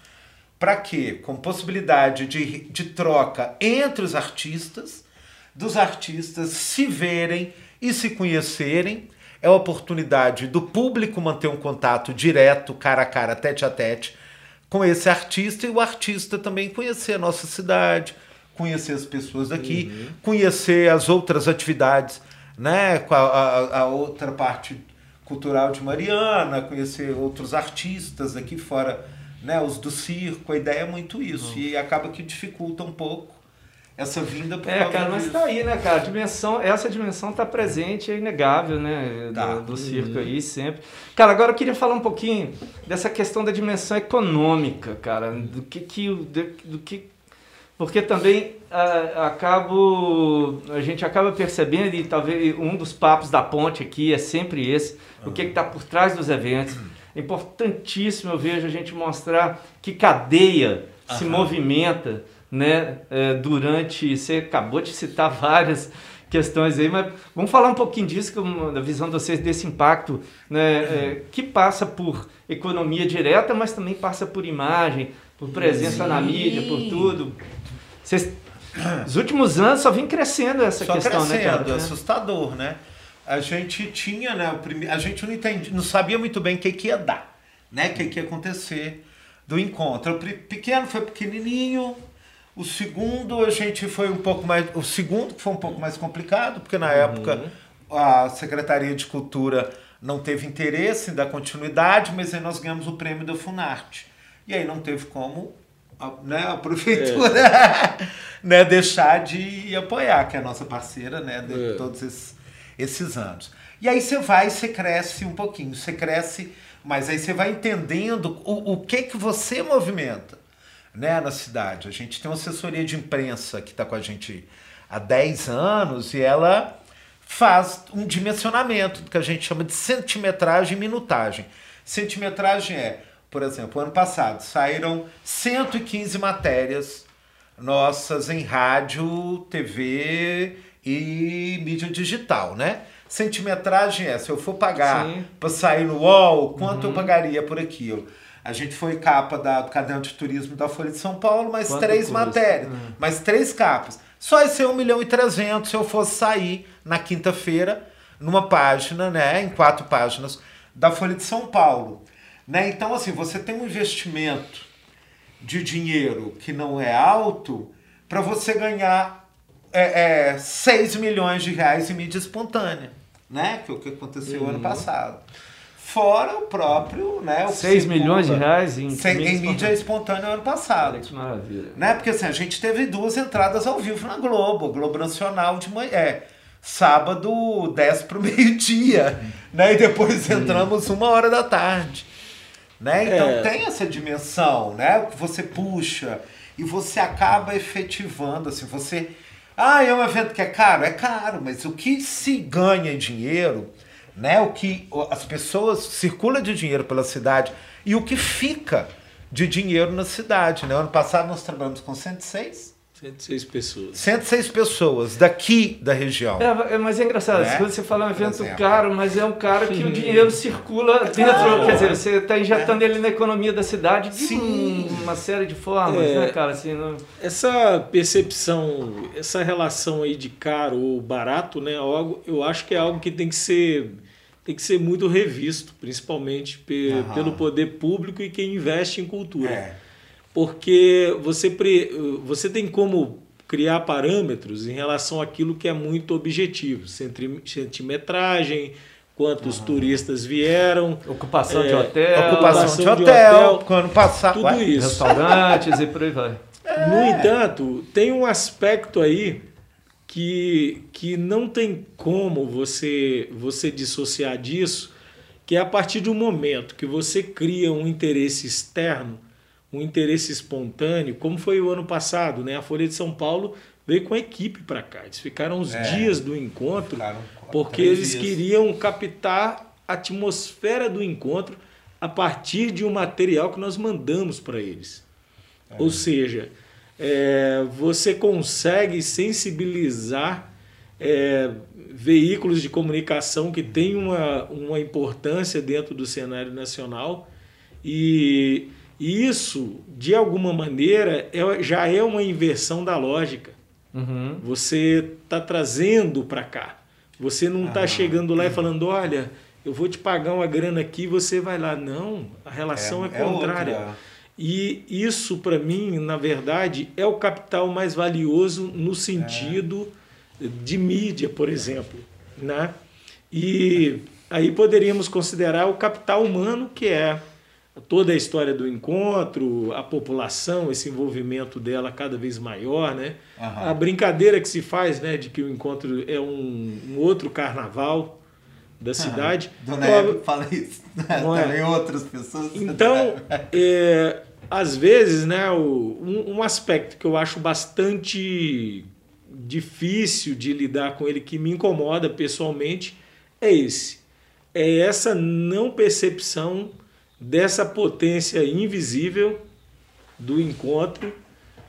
Para quê? Com possibilidade de, de troca entre os artistas, dos artistas se verem e se conhecerem. É a oportunidade do público manter um contato direto, cara a cara, tete a tete, com esse artista e o artista também conhecer a nossa cidade, conhecer as pessoas daqui, uhum. conhecer as outras atividades, né? A, a, a outra parte cultural de Mariana, conhecer outros artistas aqui fora né, os do circo, a ideia é muito isso. Uhum. E acaba que dificulta um pouco essa vinda por É, cara, mas está aí, né, cara? A dimensão, essa dimensão está presente, é inegável, né? Tá. Do, do circo uhum. aí sempre. Cara, agora eu queria falar um pouquinho dessa questão da dimensão econômica, cara. Do que que. Do, do que porque também a, acabo, a gente acaba percebendo, e talvez um dos papos da ponte aqui é sempre esse, o que está por trás dos eventos. É importantíssimo, eu vejo, a gente mostrar que cadeia se movimenta né, é, durante. Você acabou de citar várias questões aí, mas vamos falar um pouquinho disso, da visão de vocês desse impacto né, é, que passa por economia direta, mas também passa por imagem, por presença Sim. na mídia, por tudo. Vocês, os últimos anos só vem crescendo essa só questão, crescendo, né, cara? É assustador, né? A gente tinha, né, a gente não entendia, não sabia muito bem o que, que ia dar, né, o que, que ia acontecer do encontro. O pequeno foi pequenininho, o segundo a gente foi um pouco mais. O segundo foi um pouco mais complicado, porque na uhum. época a Secretaria de Cultura não teve interesse em dar continuidade, mas aí nós ganhamos o prêmio da Funarte. E aí não teve como a, né, a prefeitura é. né, deixar de apoiar, que é a nossa parceira né, de é. todos esses, esses anos. E aí você vai, você cresce um pouquinho, você cresce, mas aí você vai entendendo o, o que que você movimenta né, na cidade. A gente tem uma assessoria de imprensa que está com a gente há 10 anos e ela faz um dimensionamento que a gente chama de centimetragem e minutagem. Centimetragem é, por exemplo, ano passado saíram 115 matérias nossas em rádio, TV e mídia digital, né? Centimetragem é, se eu for pagar para sair no UOL, quanto uhum. eu pagaria por aquilo? A gente foi capa da, do Caderno de Turismo da Folha de São Paulo, mais Quanto três matérias, hum. mais três capas. Só esse 1 milhão e 300 se eu fosse sair na quinta-feira, numa página, né, em quatro páginas da Folha de São Paulo. Né? Então, assim, você tem um investimento de dinheiro que não é alto para você ganhar é, é, 6 milhões de reais em mídia espontânea, né? Que é o que aconteceu uhum. ano passado. Fora o próprio, né? O 6 milhões de reais em, Sem, em mídia espontânea ano passado. Que maravilha. Né? Porque assim, a gente teve duas entradas ao vivo na Globo, Globo Nacional de manhã. É, sábado 10 para o meio-dia. né? E depois entramos uma hora da tarde. Né? Então é. tem essa dimensão, né? Que você puxa e você acaba efetivando, assim, você. Ah, é um evento que é caro? É caro, mas o que se ganha em dinheiro né? O que as pessoas circula de dinheiro pela cidade e o que fica de dinheiro na cidade, né? Ano passado nós trabalhamos com 106 106 pessoas. 106 pessoas daqui da região. É, é mas é engraçado, né? você fala um evento caro, mas é um cara que o dinheiro circula dentro. Claro. Quer dizer, você está injetando é. ele na economia da cidade de Sim. uma série de formas, é, né, cara? Assim, não... Essa percepção, essa relação aí de caro ou barato, né? Eu acho que é algo que tem que ser tem que ser muito revisto, principalmente pe uhum. pelo poder público e quem investe em cultura. É. Porque você, pre você tem como criar parâmetros em relação àquilo que é muito objetivo, centimetragem, quantos uhum. turistas vieram, ocupação é, de hotel, ocupação, ocupação de, hotel, quando passar, tudo vai, isso, restaurantes e por aí vai. É. No entanto, tem um aspecto aí que, que não tem como você, você dissociar disso, que é a partir do momento que você cria um interesse externo, um interesse espontâneo, como foi o ano passado, né? A Folha de São Paulo veio com a equipe para cá. Eles ficaram os é, dias do encontro porque eles dias. queriam captar a atmosfera do encontro a partir de um material que nós mandamos para eles. É. Ou seja, é, você consegue sensibilizar é, veículos de comunicação que têm uma, uma importância dentro do cenário nacional e, e isso, de alguma maneira, é, já é uma inversão da lógica. Uhum. Você está trazendo para cá. Você não está ah, chegando lá e falando, olha, eu vou te pagar uma grana aqui, você vai lá. Não, a relação é, é contrária. É e isso, para mim, na verdade, é o capital mais valioso no sentido é. de mídia, por exemplo. Né? E aí poderíamos considerar o capital humano, que é toda a história do encontro, a população, esse envolvimento dela cada vez maior, né? Uhum. A brincadeira que se faz, né, de que o encontro é um, um outro carnaval da cidade. Uhum. Dona Eva fala isso. Não é? Também outras pessoas. Então, é, às vezes, né, o, um, um aspecto que eu acho bastante difícil de lidar com ele, que me incomoda pessoalmente, é esse. É essa não percepção dessa potência invisível do encontro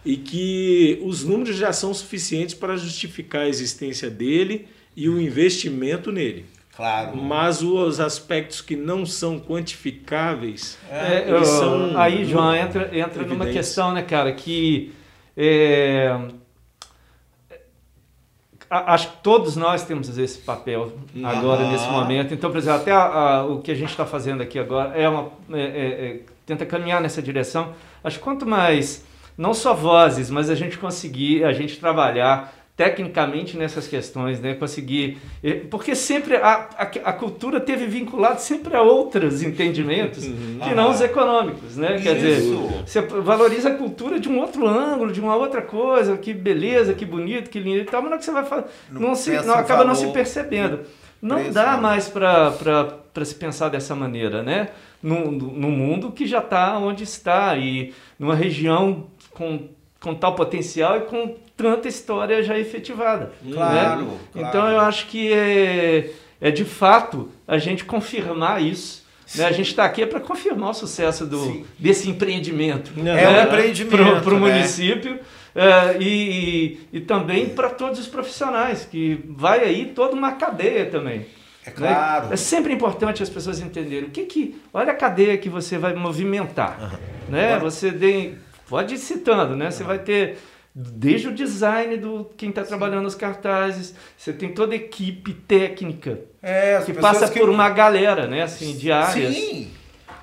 e que os números já são suficientes para justificar a existência dele e o investimento nele. Claro. Mas os aspectos que não são quantificáveis. É, eu, são aí, João, entra, entra numa questão, né, cara, que. É, acho que todos nós temos esse papel agora, uhum. nesse momento. Então, por exemplo, até a, a, o que a gente está fazendo aqui agora é uma. É, é, é, tenta caminhar nessa direção. Acho que quanto mais, não só vozes, mas a gente conseguir, a gente trabalhar tecnicamente nessas questões, né? Conseguir. Porque sempre a, a, a, cultura teve vinculado sempre a outros entendimentos uhum. que não os econômicos, né? Isso. Quer dizer, você valoriza a cultura de um outro ângulo, de uma outra coisa, que beleza, que bonito, que lindo e tal, mas não é que você vai falar. Não, não, se, não acaba não se percebendo. Não dá né? mais para se pensar dessa maneira, né? No, no mundo que já está onde está e numa região com, com tal potencial e com tanta história já efetivada. Né? Claro, né? claro. Então eu acho que é, é de fato a gente confirmar isso. Né? A gente está aqui é para confirmar o sucesso do, desse empreendimento. É né? um empreendimento. Para o né? município. É, e, e também para todos os profissionais, que vai aí toda uma cadeia também. É claro. Né? É sempre importante as pessoas entenderem o que que. Olha a cadeia que você vai movimentar. Uhum. Né? Você tem. Pode ir citando, né? Você vai ter desde o design do quem está trabalhando nos cartazes, você tem toda a equipe técnica é, que passa que... por uma galera, né, assim, de áreas. Sim,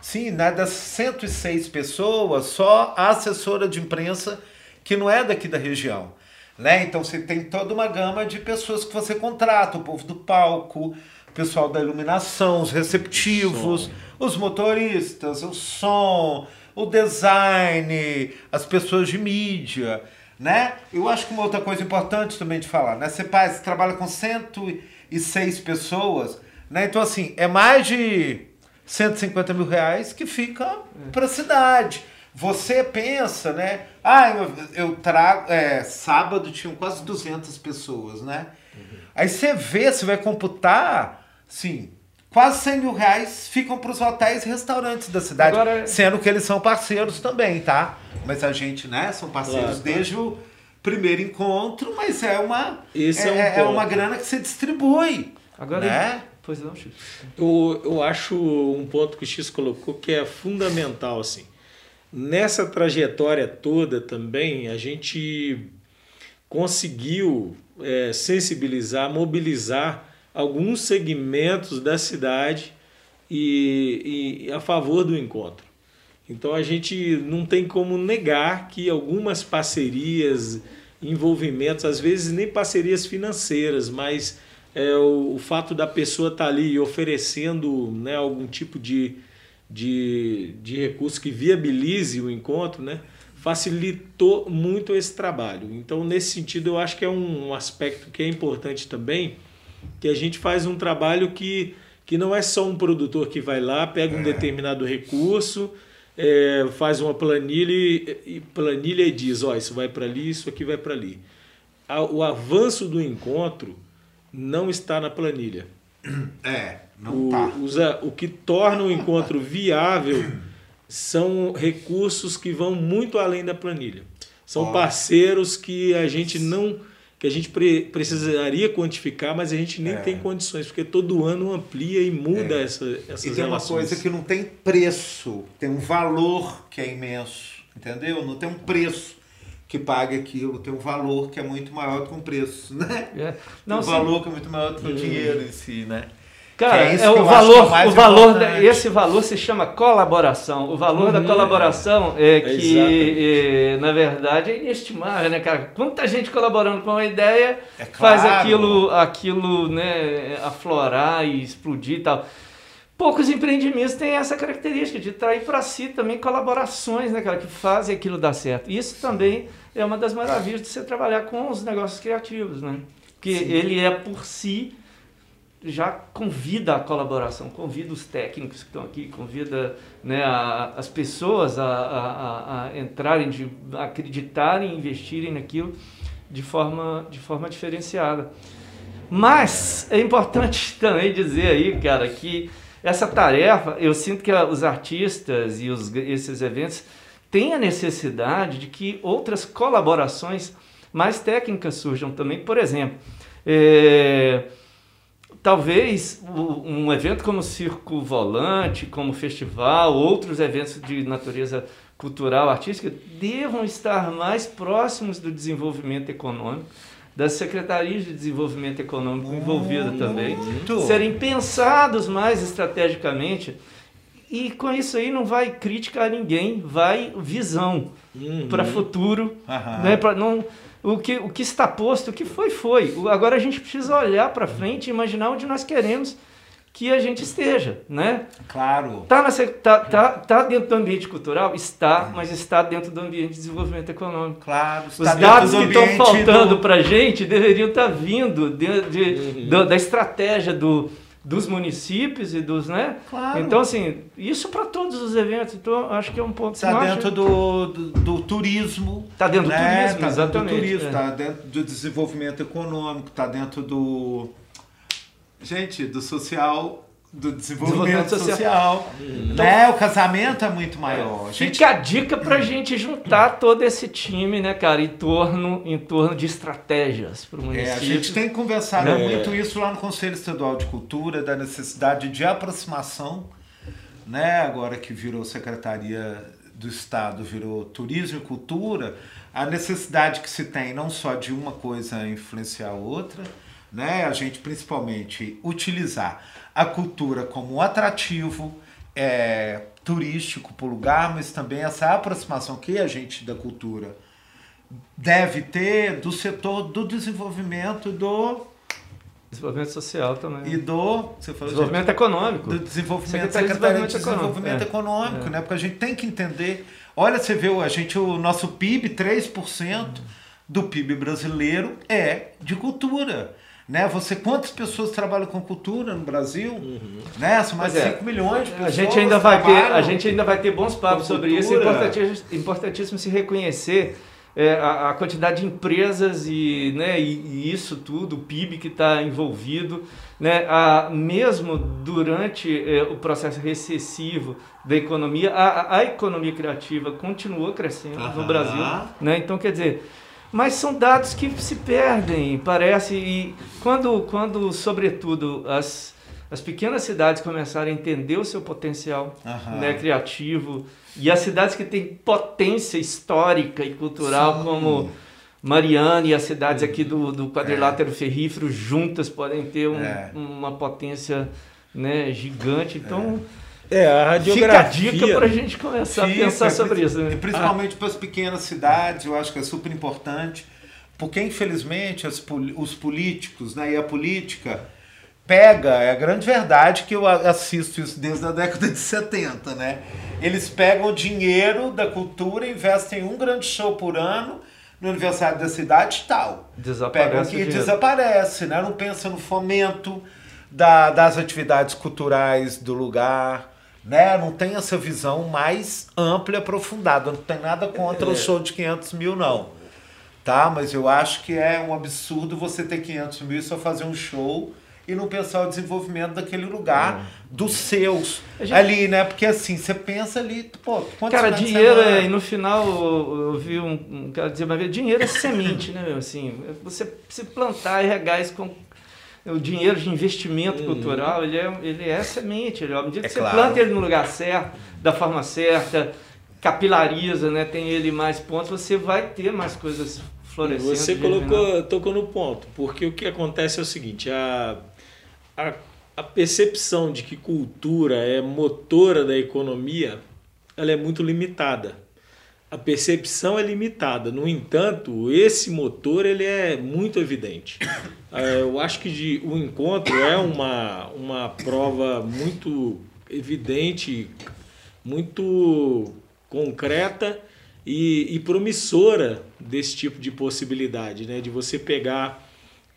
sim, né, das 106 pessoas, só a assessora de imprensa que não é daqui da região. Né? Então você tem toda uma gama de pessoas que você contrata, o povo do palco, o pessoal da iluminação, os receptivos, os motoristas, o som, o design, as pessoas de mídia né? Eu acho que uma outra coisa importante também de falar, né? Você, faz, trabalha com 106 pessoas, né? Então, assim, é mais de 150 mil reais que fica é. para a cidade. Você pensa, né? Ah, eu, eu trago. É, sábado tinham quase 200 pessoas, né? Uhum. Aí você vê, você vai computar, sim, quase 100 mil reais ficam para os hotéis e restaurantes da cidade, Agora... sendo que eles são parceiros também, tá? Mas a gente, né, são parceiros claro, desde claro. o primeiro encontro, mas é uma é, é, um é uma grana que se distribui. Agora, né? Pois não, X. Eu, eu acho um ponto que o X colocou que é fundamental, assim. Nessa trajetória toda também, a gente conseguiu é, sensibilizar, mobilizar alguns segmentos da cidade e, e, a favor do encontro. Então a gente não tem como negar que algumas parcerias, envolvimentos, às vezes nem parcerias financeiras, mas é, o, o fato da pessoa estar tá ali oferecendo né, algum tipo de, de, de recurso que viabilize o encontro, né, facilitou muito esse trabalho. Então, nesse sentido, eu acho que é um aspecto que é importante também que a gente faz um trabalho que, que não é só um produtor que vai lá, pega um é. determinado recurso, é, faz uma planilha e, planilha e diz, ó, isso vai para ali, isso aqui vai para ali. O avanço do encontro não está na planilha. É, não está. Usa, o que torna o encontro viável são recursos que vão muito além da planilha. São parceiros que a gente não que a gente pre precisaria quantificar, mas a gente nem é. tem condições, porque todo ano amplia e muda é. essa, essas E tem relações. uma coisa que não tem preço, tem um valor que é imenso, entendeu? Não tem um preço que pague aquilo, tem um valor que é muito maior do que um preço, né? É. Não, um sim. valor que é muito maior do que o dinheiro em si, né? Cara, é, é o valor, é o valor da, esse valor se chama colaboração. O valor uhum. da colaboração é que, é, na verdade, é inestimável, né, cara? Quanta gente colaborando com uma ideia é claro. faz aquilo, aquilo, né, aflorar e explodir e tal. poucos empreendimentos têm essa característica de trair para si também colaborações, né, cara, que fazem aquilo dar certo. Isso também é uma das maravilhas de você trabalhar com os negócios criativos, né? Porque Sim. ele é por si já convida a colaboração, convida os técnicos que estão aqui, convida né, a, as pessoas a, a, a entrarem, de, a acreditarem, investirem naquilo de forma, de forma diferenciada. Mas é importante também dizer aí, cara, que essa tarefa, eu sinto que os artistas e os, esses eventos têm a necessidade de que outras colaborações mais técnicas surjam também. Por exemplo, é, talvez um evento como o Circo Volante, como o festival, outros eventos de natureza cultural, artística, devam estar mais próximos do desenvolvimento econômico, das secretarias de desenvolvimento econômico envolvidas também, serem pensados mais estrategicamente. E com isso aí não vai crítica a ninguém, vai visão uhum. para futuro, uhum. né? Para não o que, o que está posto, o que foi, foi. Agora a gente precisa olhar para frente e imaginar onde nós queremos que a gente esteja, né? Claro. Tá, nessa, tá, tá, tá dentro do ambiente cultural? Está, mas está dentro do ambiente de desenvolvimento econômico. Claro. Os dados que estão faltando do... para a gente deveriam estar tá vindo de, de, uhum. da estratégia do, dos municípios e dos, né? Claro. Então, assim, isso para todos os eventos. Então, acho que é um ponto... Está dentro do, do, do, turismo. Está dentro né? do turismo, tá exatamente. Está dentro do turismo, está é. dentro do desenvolvimento econômico, está dentro do Gente, do social, do desenvolvimento, desenvolvimento social. social. Então, né? O casamento é muito maior. É. Gente... Fica a dica pra gente juntar todo esse time, né, cara, em torno, em torno de estratégias para o município. É, a gente tem conversado é. muito isso lá no Conselho Estadual de Cultura, da necessidade de aproximação, né? Agora que virou Secretaria do Estado, virou Turismo e Cultura, a necessidade que se tem não só de uma coisa influenciar a outra, né? A gente principalmente utilizar a cultura como um atrativo é, turístico para o lugar, mas também essa aproximação que a gente da cultura deve ter do setor do desenvolvimento do Desenvolvimento social também. E do. Você falou desenvolvimento de, econômico. Do desenvolvimento, Secretaria de Desenvolvimento Econômico, econômico é. né? Porque a gente tem que entender. Olha, você vê, a gente, o nosso PIB, 3% do PIB brasileiro é de cultura. Né? Você quantas pessoas trabalham com cultura no Brasil? Uhum. Né? São mais de é. 5 milhões de pessoas. A gente ainda vai ter, a gente ainda vai ter bons papos sobre isso. É importantíssimo, importantíssimo se reconhecer é, a, a, quantidade de empresas e, né, e, e isso tudo, o PIB que está envolvido, né, a, mesmo durante é, o processo recessivo da economia, a, a economia criativa continuou crescendo no Brasil. Né? Então, quer dizer, mas são dados que se perdem, parece. E quando, quando sobretudo, as, as pequenas cidades começarem a entender o seu potencial né, criativo, e as cidades que têm potência histórica e cultural, Sim. como Mariana e as cidades aqui do, do quadrilátero é. ferrífero, juntas podem ter um, é. uma potência né, gigante. Então. É é, a radiografia. Fica a dica para a gente começar Fica, a pensar sobre isso. Né? Principalmente ah. para as pequenas cidades, eu acho que é super importante, porque infelizmente as, os políticos né, e a política pega, é a grande verdade que eu assisto isso desde a década de 70, né? Eles pegam o dinheiro da cultura, investem em um grande show por ano no aniversário da cidade e tal. Desaparece Pegam que desaparece, né? Não pensa no fomento da, das atividades culturais do lugar né? Não tem essa visão mais ampla e aprofundada. Não tem nada contra é. o show de 500 mil, não. Tá? Mas eu acho que é um absurdo você ter 500 mil e só fazer um show e não pensar o desenvolvimento daquele lugar, é. dos seus gente... ali, né? Porque assim, você pensa ali, pô, Cara, dinheiro é, e no final eu, eu vi um, um cara dizer, mas dinheiro é semente, né? Assim, você se plantar e regar isso com o dinheiro de investimento uhum. cultural, ele é, ele é semente. Ele, à medida que é você claro. planta ele no lugar certo, da forma certa, capilariza, né, tem ele mais pontos, você vai ter mais coisas florescendo. Você colocou, tocou no ponto, porque o que acontece é o seguinte, a, a, a percepção de que cultura é motora da economia, ela é muito limitada. A percepção é limitada. No entanto, esse motor ele é muito evidente. É, eu acho que de, o encontro é uma, uma prova muito evidente, muito concreta e, e promissora desse tipo de possibilidade, né? de você pegar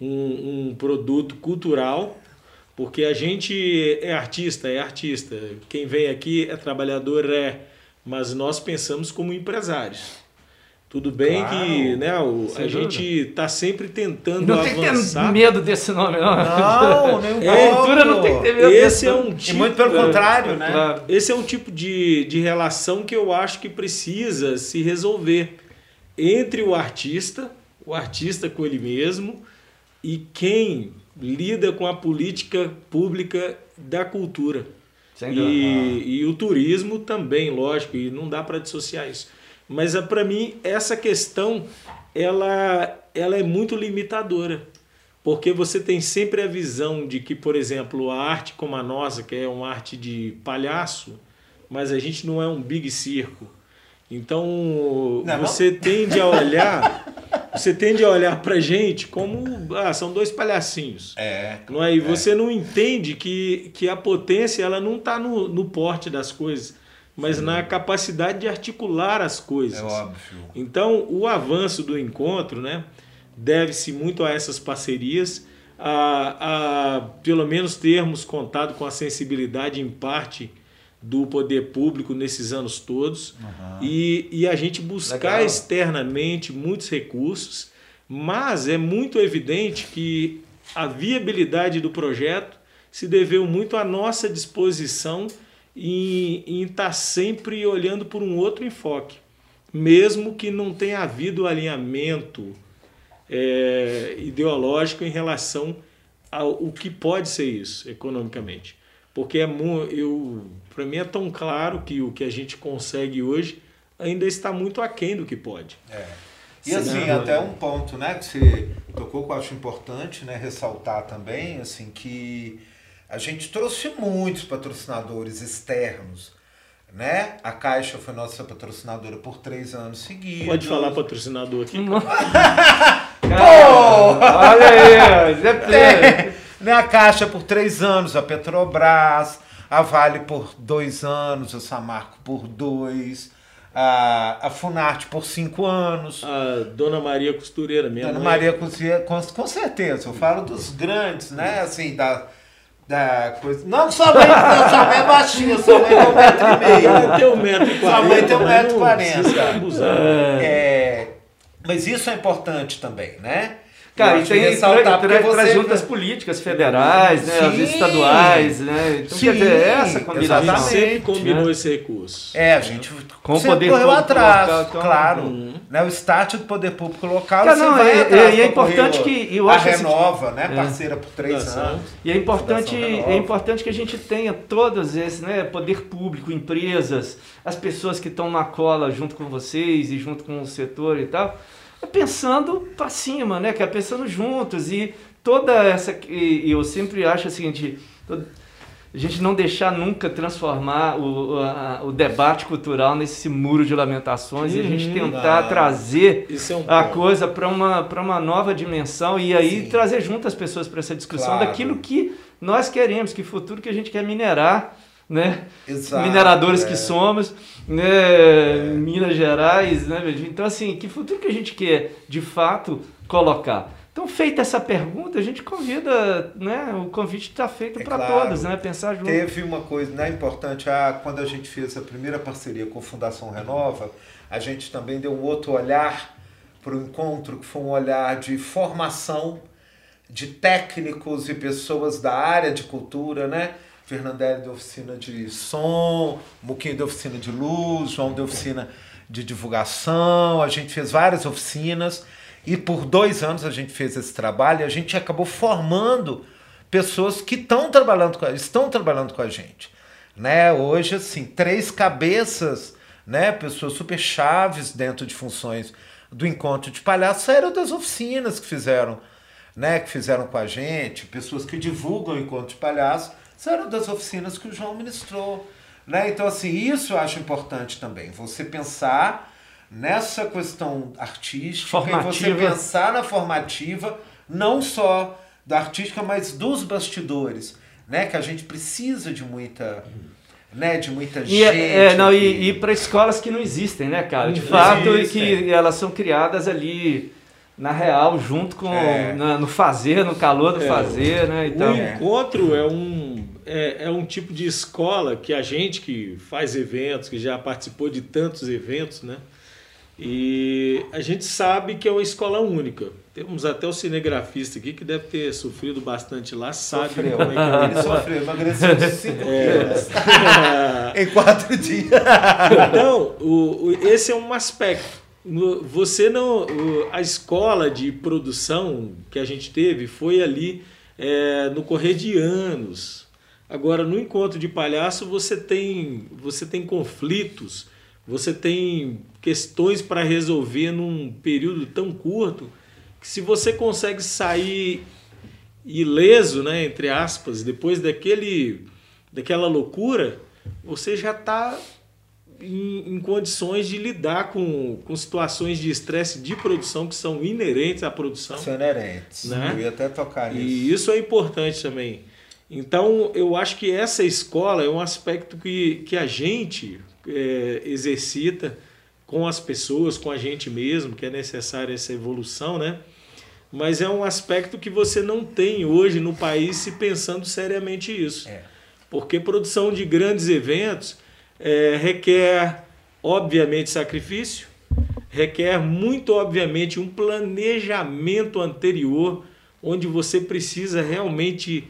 um, um produto cultural porque a gente é artista, é artista. Quem vem aqui é trabalhador, é. Mas nós pensamos como empresários. Tudo bem claro, que né, o, a dúvida. gente está sempre tentando não avançar. Não tem que ter medo desse nome, não. Não, nem um é, cultura não tem que ter medo Esse é um tipo, e muito pelo contrário, né? Claro. Esse é um tipo de, de relação que eu acho que precisa se resolver entre o artista, o artista com ele mesmo, e quem lida com a política pública da cultura. E, e, o turismo também, lógico, e não dá para dissociar isso. Mas ah, para mim essa questão ela, ela é muito limitadora, porque você tem sempre a visão de que, por exemplo, a arte como a nossa, que é uma arte de palhaço, mas a gente não é um big circo. Então não, você não? tende a olhar você tende a olhar pra gente como ah, são dois palhacinhos. É. Não é? E você não entende que, que a potência ela não está no, no porte das coisas, mas Sim. na capacidade de articular as coisas. É óbvio. Então, o avanço do encontro, né, deve-se muito a essas parcerias, a, a pelo menos termos contado com a sensibilidade em parte do poder público nesses anos todos uhum. e, e a gente buscar Legal. externamente muitos recursos, mas é muito evidente que a viabilidade do projeto se deveu muito à nossa disposição em, estar sempre olhando por um outro enfoque, mesmo que não tenha havido alinhamento é, ideológico em relação ao que pode ser isso economicamente porque é eu para mim é tão claro que o que a gente consegue hoje ainda está muito aquém do que pode. É. E assim, até um ponto, né, que você tocou que eu acho importante, né, ressaltar também, assim, que a gente trouxe muitos patrocinadores externos, né? A Caixa foi nossa patrocinadora por três anos seguidos. Pode falar patrocinador aqui. Pô! Olha aí, é, né, a Caixa por três anos, a Petrobras, a Vale por dois anos, a Samarco por dois, a, a Funarte por cinco anos. A Dona Maria Costureira, minha Dona mãe. Maria Costureira, com, com certeza. Eu falo dos grandes, né? Assim, da, da coisa. Não, sua mãe, não, sua mãe é baixinha, sua mãe tem um metro e meio. Tem um metro e quarenta. Sua mãe tem um metro e quarenta. É, mas isso é importante também, né? Cara, e tem tra, tra, tra, juntas políticas federais, né, as estaduais, né? Então, Sim, quer dizer, essa combinação. A gente sempre combinou né? esse recurso. É, a gente com o poder correu atrás, local, então, claro. Uhum. Né, o start do poder público local, Cara, não, vai é, atrás e é importante que eu acho a renova, né, é. parceira por três anos. E é importante, é importante que a gente tenha todos esses, né, poder público, empresas, as pessoas que estão na cola junto com vocês e junto com o setor e tal é pensando para cima, né? Que é pensando juntos e toda essa e eu sempre acho o seguinte, a gente não deixar nunca transformar o, a, o debate cultural nesse muro de lamentações uhum, e a gente uhum. tentar não. trazer é um a coisa para uma, uma nova dimensão e aí Sim. trazer junto as pessoas para essa discussão claro. daquilo que nós queremos, que futuro que a gente quer minerar né? Exato, Mineradores é. que somos, né? É. Minas Gerais, né? Então, assim, que futuro que a gente quer, de fato, colocar? Então, feita essa pergunta, a gente convida, né? O convite está feito é para claro, todos, né? Pensar junto. Teve uma coisa né, importante, ah, quando a gente fez a primeira parceria com a Fundação Renova, a gente também deu um outro olhar para o encontro, que foi um olhar de formação de técnicos e pessoas da área de cultura, né? Fernandelli da oficina de som, Muquinho da oficina de luz, João da oficina de divulgação. A gente fez várias oficinas e por dois anos a gente fez esse trabalho e a gente acabou formando pessoas que estão trabalhando com, estão trabalhando com a gente. Né? Hoje, assim, três cabeças, né? pessoas super chaves dentro de funções do encontro de palhaço saíram das oficinas que fizeram, né? que fizeram com a gente, pessoas que divulgam o encontro de palhaço eram das oficinas que o João ministrou. Né? Então, assim, isso eu acho importante também. Você pensar nessa questão artística formativa. e você pensar na formativa, não só da artística, mas dos bastidores, né? Que a gente precisa de muita né, de muita gente. É, e, é, não, e, e para escolas que não existem, né, cara? De fato, e que elas são criadas ali na real, junto com é. na, no fazer, no calor do é. fazer, né? Então, o encontro é um é, é um tipo de escola que a gente que faz eventos, que já participou de tantos eventos, né? E a gente sabe que é uma escola única. Temos até o cinegrafista aqui que deve ter sofrido bastante lá, sabe sofreu. como é que é. Ele sofreu, emagreceu de 5 é. em 4 dias. Então, o, o, esse é um aspecto. Você não. A escola de produção que a gente teve foi ali é, no correr de anos. Agora, no encontro de palhaço, você tem, você tem conflitos, você tem questões para resolver num período tão curto que se você consegue sair ileso, né, entre aspas, depois daquele, daquela loucura, você já está em, em, condições de lidar com, com situações de estresse de produção que são inerentes à produção. São inerentes. Né? Eu ia até tocar nisso. E isso é importante também. Então, eu acho que essa escola é um aspecto que, que a gente é, exercita com as pessoas, com a gente mesmo, que é necessária essa evolução, né? Mas é um aspecto que você não tem hoje no país se pensando seriamente isso. É. Porque produção de grandes eventos é, requer, obviamente, sacrifício, requer muito, obviamente, um planejamento anterior, onde você precisa realmente,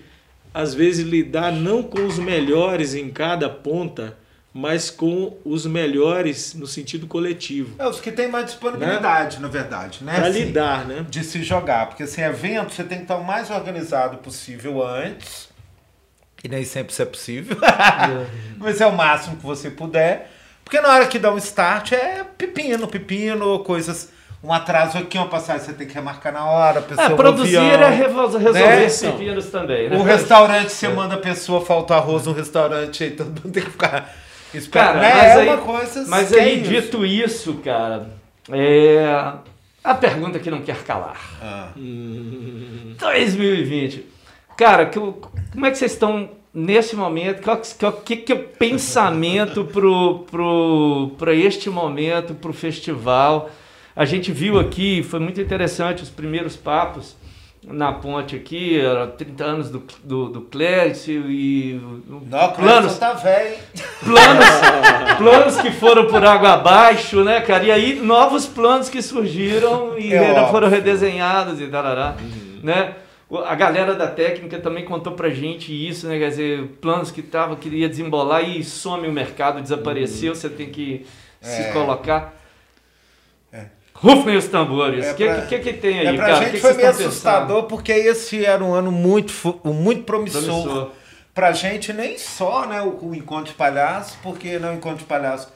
às vezes, lidar não com os melhores em cada ponta, mas com os melhores no sentido coletivo. É, os que têm mais disponibilidade, né? na verdade, né? Para assim, lidar, né? De se jogar. Porque assim, evento você tem que estar o mais organizado possível antes e nem sempre isso é possível. Mas é o máximo que você puder. Porque na hora que dá um start é pepino, pepino, coisas. Um atraso aqui, uma passagem você tem que remarcar na hora, a pessoa é, produzir avião, é resolver né? esses pepinos também. Né? O restaurante, você é. manda a pessoa, falta arroz no restaurante, aí todo mundo tem que ficar esperando. Cara, né? mas é aí, uma coisa Mas aí, é dito isso, cara, é a pergunta que não quer calar. Ah. 2020. Cara, que, como é que vocês estão nesse momento? O que, que é o pensamento para este momento, para o festival? A gente viu aqui, foi muito interessante os primeiros papos na ponte aqui, 30 anos do, do, do Clérice e. Não, planos, tá velho. Planos, planos que foram por água abaixo, né, cara? E aí novos planos que surgiram e é foram redesenhados e tarará, uhum. né? A galera da técnica também contou pra gente isso, né? Quer dizer, planos que tava, queria desembolar e some o mercado, desapareceu, uhum. você tem que é. se colocar. É. Rufem os tambores. O é que, que, que, tem aí, é pra cara? gente que foi meio assustador, pensando? porque esse era um ano muito, muito promissor. promissor. Pra gente, nem só né, o, o Encontro de Palhaço, porque não né, o Encontro de Palhaço,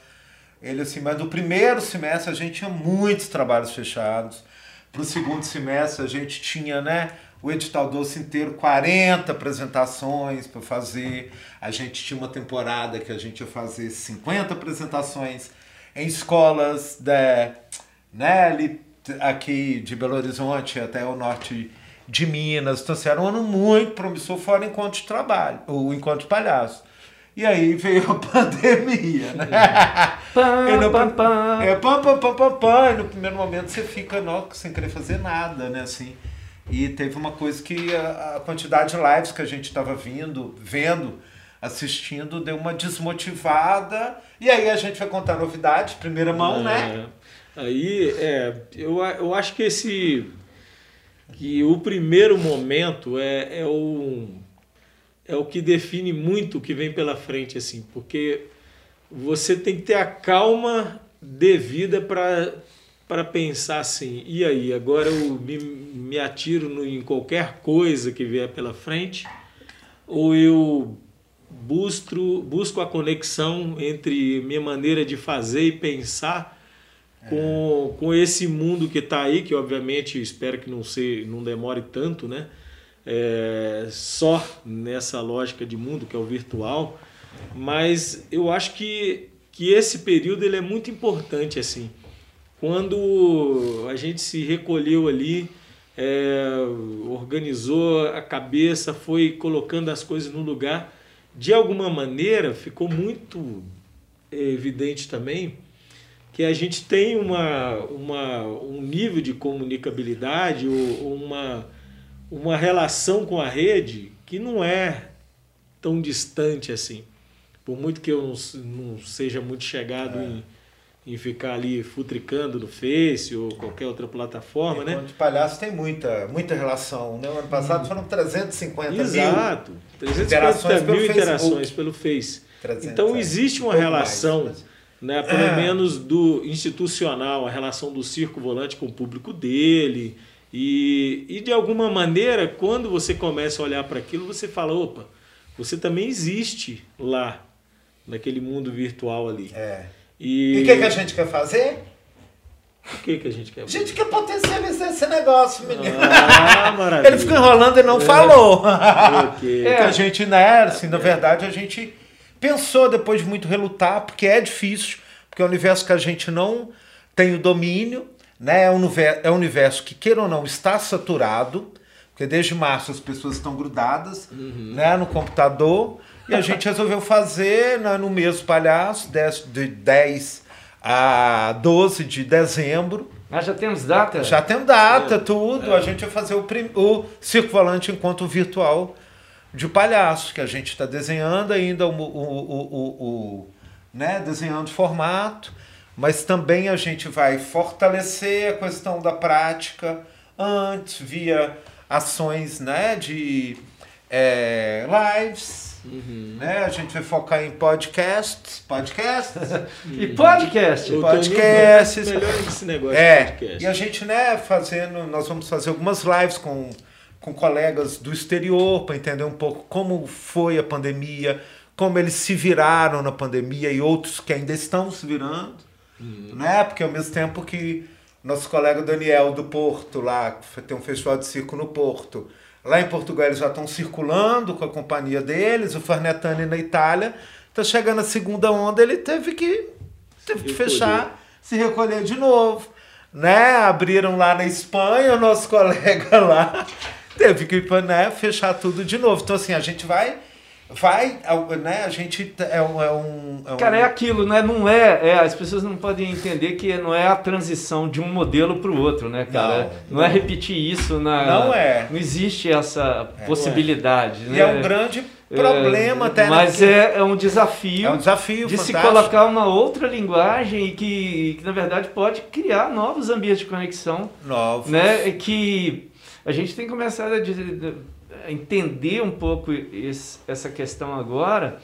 ele assim, mas no primeiro semestre a gente tinha muitos trabalhos fechados. Pro segundo semestre a gente tinha, né? o edital doce inteiro, 40 apresentações para fazer. A gente tinha uma temporada que a gente ia fazer 50 apresentações em escolas da, né, ali, aqui de Belo Horizonte até o norte de Minas. Então, assim, era um ano muito promissor, fora encontro de trabalho, o encontro de palhaço. E aí veio a pandemia, né? Pam, e no, pam, pam. É, pam, pam, pam, pam, pam. E no primeiro momento você fica não, sem querer fazer nada, né? Assim, e teve uma coisa que a, a quantidade de lives que a gente estava vindo, vendo, assistindo, deu uma desmotivada. E aí a gente vai contar novidades, primeira mão, é, né? Aí, é, eu, eu acho que esse. que o primeiro momento é, é, o, é o que define muito o que vem pela frente, assim, porque você tem que ter a calma devida para para pensar assim, e aí, agora eu me, me atiro no, em qualquer coisa que vier pela frente, ou eu busco, busco a conexão entre minha maneira de fazer e pensar com, é. com esse mundo que está aí, que obviamente espero que não, se, não demore tanto, né? É, só nessa lógica de mundo que é o virtual, mas eu acho que, que esse período ele é muito importante assim quando a gente se recolheu ali, é, organizou a cabeça, foi colocando as coisas no lugar, de alguma maneira ficou muito evidente também que a gente tem uma, uma, um nível de comunicabilidade ou uma, uma relação com a rede que não é tão distante assim. Por muito que eu não, não seja muito chegado é. em em ficar ali futricando no Face ou qualquer outra plataforma, né? Enquanto palhaço tem muita, muita relação, né? O ano passado foram 350 Exato, mil 350 interações mil pelo interações pelo Face. 300, então existe uma relação, mais, mas... né, pelo é. menos do institucional, a relação do circo volante com o público dele. E, e de alguma maneira, quando você começa a olhar para aquilo, você fala, opa, você também existe lá, naquele mundo virtual ali. É. E o que, que a gente quer fazer? O que, que a gente quer? A gente quer potencializar esse negócio, menino. Ah, maravilha. Ele ficou enrolando e não é. falou. okay. É, a gente, né, assim, na verdade, a gente pensou depois de muito relutar, porque é difícil, porque é um universo que a gente não tem o domínio, né? É um universo, é um universo que, queira ou não, está saturado, porque desde março as pessoas estão grudadas uhum. né, no computador. E a gente resolveu fazer né, no mês palhaço, de 10 a 12 de dezembro. Ah, já temos data? Já tem data, é. tudo. É. A gente vai fazer o, prim... o Circo Volante enquanto virtual de palhaço, que a gente está desenhando ainda o, o, o, o, né, desenhando formato, mas também a gente vai fortalecer a questão da prática antes, via ações né, de é, lives, Uhum. Né? A gente vai focar em podcasts, podcasts e podcast, podcasts. Melhor esse negócio é, podcast. E a gente, né, fazendo, nós vamos fazer algumas lives com, com colegas do exterior para entender um pouco como foi a pandemia, como eles se viraram na pandemia e outros que ainda estão se virando, uhum. né? Porque ao mesmo tempo que nosso colega Daniel do Porto lá, tem um festival de circo no Porto, Lá em Portugal eles já estão circulando com a companhia deles, o Farnetani na Itália. Está chegando a segunda onda, ele teve que, teve que fechar, se recolher de novo. Né? Abriram lá na Espanha, o nosso colega lá teve que né, fechar tudo de novo. Então, assim, a gente vai vai, né? A gente é um. É um, é um... Cara, é aquilo, né? Não é, é, As pessoas não podem entender que não é a transição de um modelo para o outro, né, cara? Não, não, é repetir isso na. Não é. Não existe essa é, possibilidade. É. Né? E é um grande problema até. Né, mas é, é um desafio. É um desafio de fantástico. se colocar uma outra linguagem e que, que, na verdade, pode criar novos ambientes de conexão. Novos. Né? Que a gente tem que começar a entender um pouco esse, essa questão agora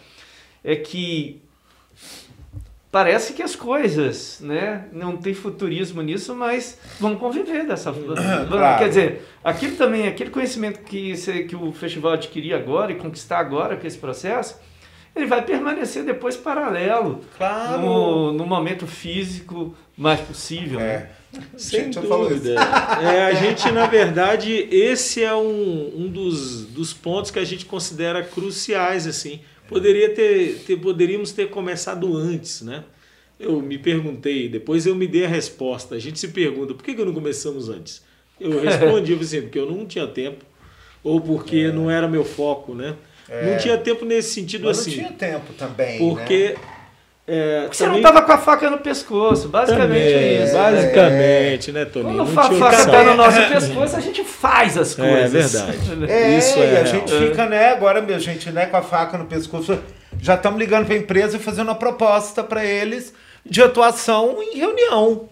é que parece que as coisas, né, não tem futurismo nisso, mas vão conviver dessa forma. Claro. Quer dizer, aquilo também, aquele conhecimento que, que o festival adquirir agora e conquistar agora com esse processo, ele vai permanecer depois paralelo claro. no, no momento físico mais possível. É. Né? Sem dúvida. É, a gente, na verdade, esse é um, um dos, dos pontos que a gente considera cruciais. assim. Poderia ter, ter, poderíamos ter começado antes, né? Eu me perguntei, depois eu me dei a resposta. A gente se pergunta, por que, que não começamos antes? Eu respondi assim, porque eu não tinha tempo, ou porque é. não era meu foco, né? É. Não tinha tempo nesse sentido Mas assim. Não tinha tempo também. Porque né? É, Porque também... você não tava com a faca no pescoço, basicamente também, é isso. Basicamente, é. né, Toninho? Quando a faca está no nosso pescoço, a gente faz as é coisas. É verdade. É, isso é. E a gente fica, né, agora, meu, gente, né, com a faca no pescoço. Já estamos ligando para a empresa e fazendo uma proposta para eles de atuação em reunião.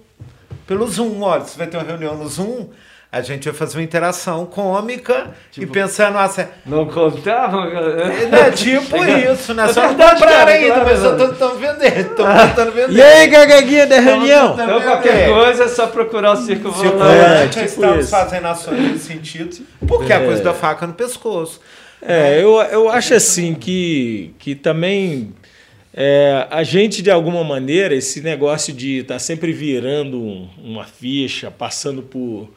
Pelo Zoom. Olha, você vai ter uma reunião no Zoom a gente vai fazer uma interação cômica tipo, e pensando assim. Não contava? É, tipo isso, né? Só não compraram ainda, claro, mas eu tô vender. Tô tentando vender. E aí, gagaguinha da reunião? Então, qualquer coisa é só procurar o Circo Circo É, tipo estamos isso. fazendo ações nesse sentido, porque é a coisa da faca no pescoço. É, eu, eu acho assim que, que também. É, a gente, de alguma maneira, esse negócio de estar tá sempre virando um, uma ficha, passando por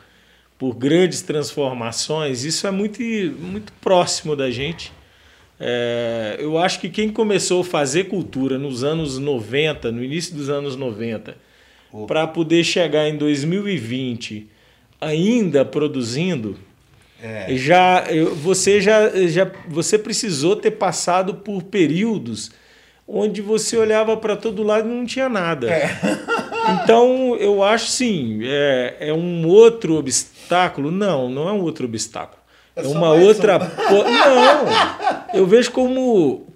por grandes transformações, isso é muito, muito próximo da gente. É, eu acho que quem começou a fazer cultura nos anos 90, no início dos anos 90, para poder chegar em 2020 ainda produzindo, é. já você já, já você precisou ter passado por períodos onde você olhava para todo lado e não tinha nada. É. Então, eu acho sim, é, é um outro obstáculo. Não, não é um outro obstáculo. É, é uma outra. Um. Não! Eu vejo como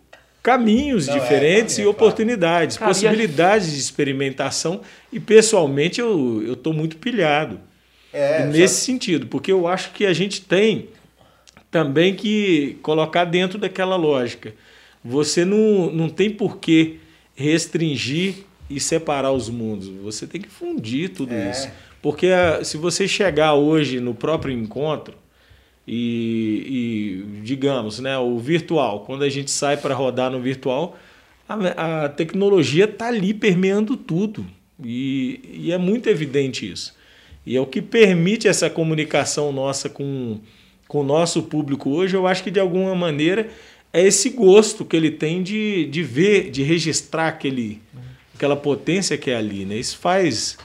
caminhos não, é, diferentes é, e oportunidades, claro. possibilidades de experimentação. E pessoalmente eu estou muito pilhado é, nesse já... sentido, porque eu acho que a gente tem também que colocar dentro daquela lógica. Você não, não tem por que restringir e separar os mundos. Você tem que fundir tudo é. isso. Porque ah, se você chegar hoje no próprio encontro e, e digamos, né, o virtual, quando a gente sai para rodar no virtual, a, a tecnologia está ali permeando tudo. E, e é muito evidente isso. E é o que permite essa comunicação nossa com, com o nosso público hoje, eu acho que de alguma maneira é esse gosto que ele tem de, de ver, de registrar aquele, aquela potência que é ali, né? Isso faz.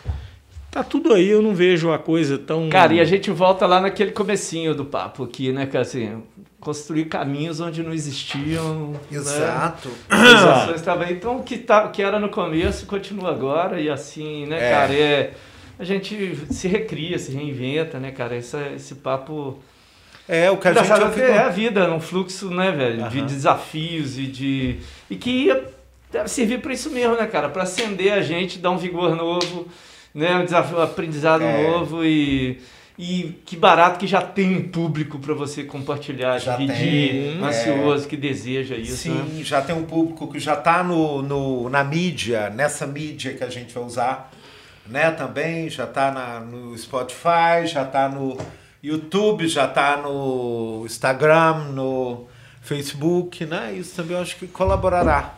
Tá tudo aí, eu não vejo a coisa tão. Cara, e a gente volta lá naquele comecinho do papo aqui, né, cara? Assim, construir caminhos onde não existiam. Exato. Né? Exato. Então, o que, tá, que era no começo continua agora, e assim, né, é. cara? É, a gente se recria, se reinventa, né, cara? Esse, esse papo é, o que a gente... Fico... É a vida, um fluxo, né, velho? Uhum. De desafios e de... E que ia servir para isso mesmo, né, cara? Para acender a gente, dar um vigor novo, né? Um desafio, um aprendizado é. novo e... E que barato que já tem um público para você compartilhar, já dividir, tem, ansioso, é. que deseja isso. Sim, né? já tem um público que já está no, no, na mídia, nessa mídia que a gente vai usar, né? Também já está no Spotify, já está no, YouTube, já está no Instagram, no Facebook, né? Isso também eu acho que colaborará.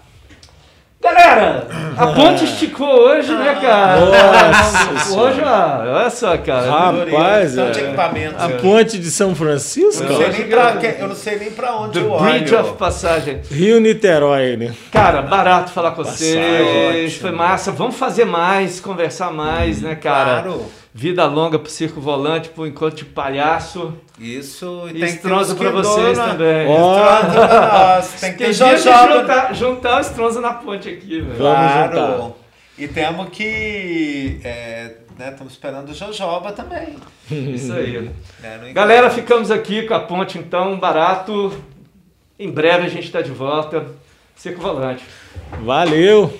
Galera, a ponte esticou hoje, né, cara? Nossa, hoje, ó, olha só, cara. Rapaz, é. de equipamento. A ponte de São Francisco? Eu não sei nem pra, eu não sei nem pra onde The eu Bridge olho. of Passagem. Rio Niterói, né? Cara, barato falar com Passagem, vocês. Foi massa. Vamos fazer mais, conversar mais, hum, né, cara? Claro. Vida longa pro Circo Volante, pro Encontro de Palhaço. Isso, e, tem estronza pra vocês dona. também. Oh. Tem que ter jojoba. Juntar, juntar o estronza na ponte aqui, velho. Claro. Vamos juntar. E temos que... É, né, estamos esperando o Jojoba também. Isso aí. É, Galera, ficamos aqui com a ponte, então, barato. Em breve a gente está de volta. Circo Volante. Valeu!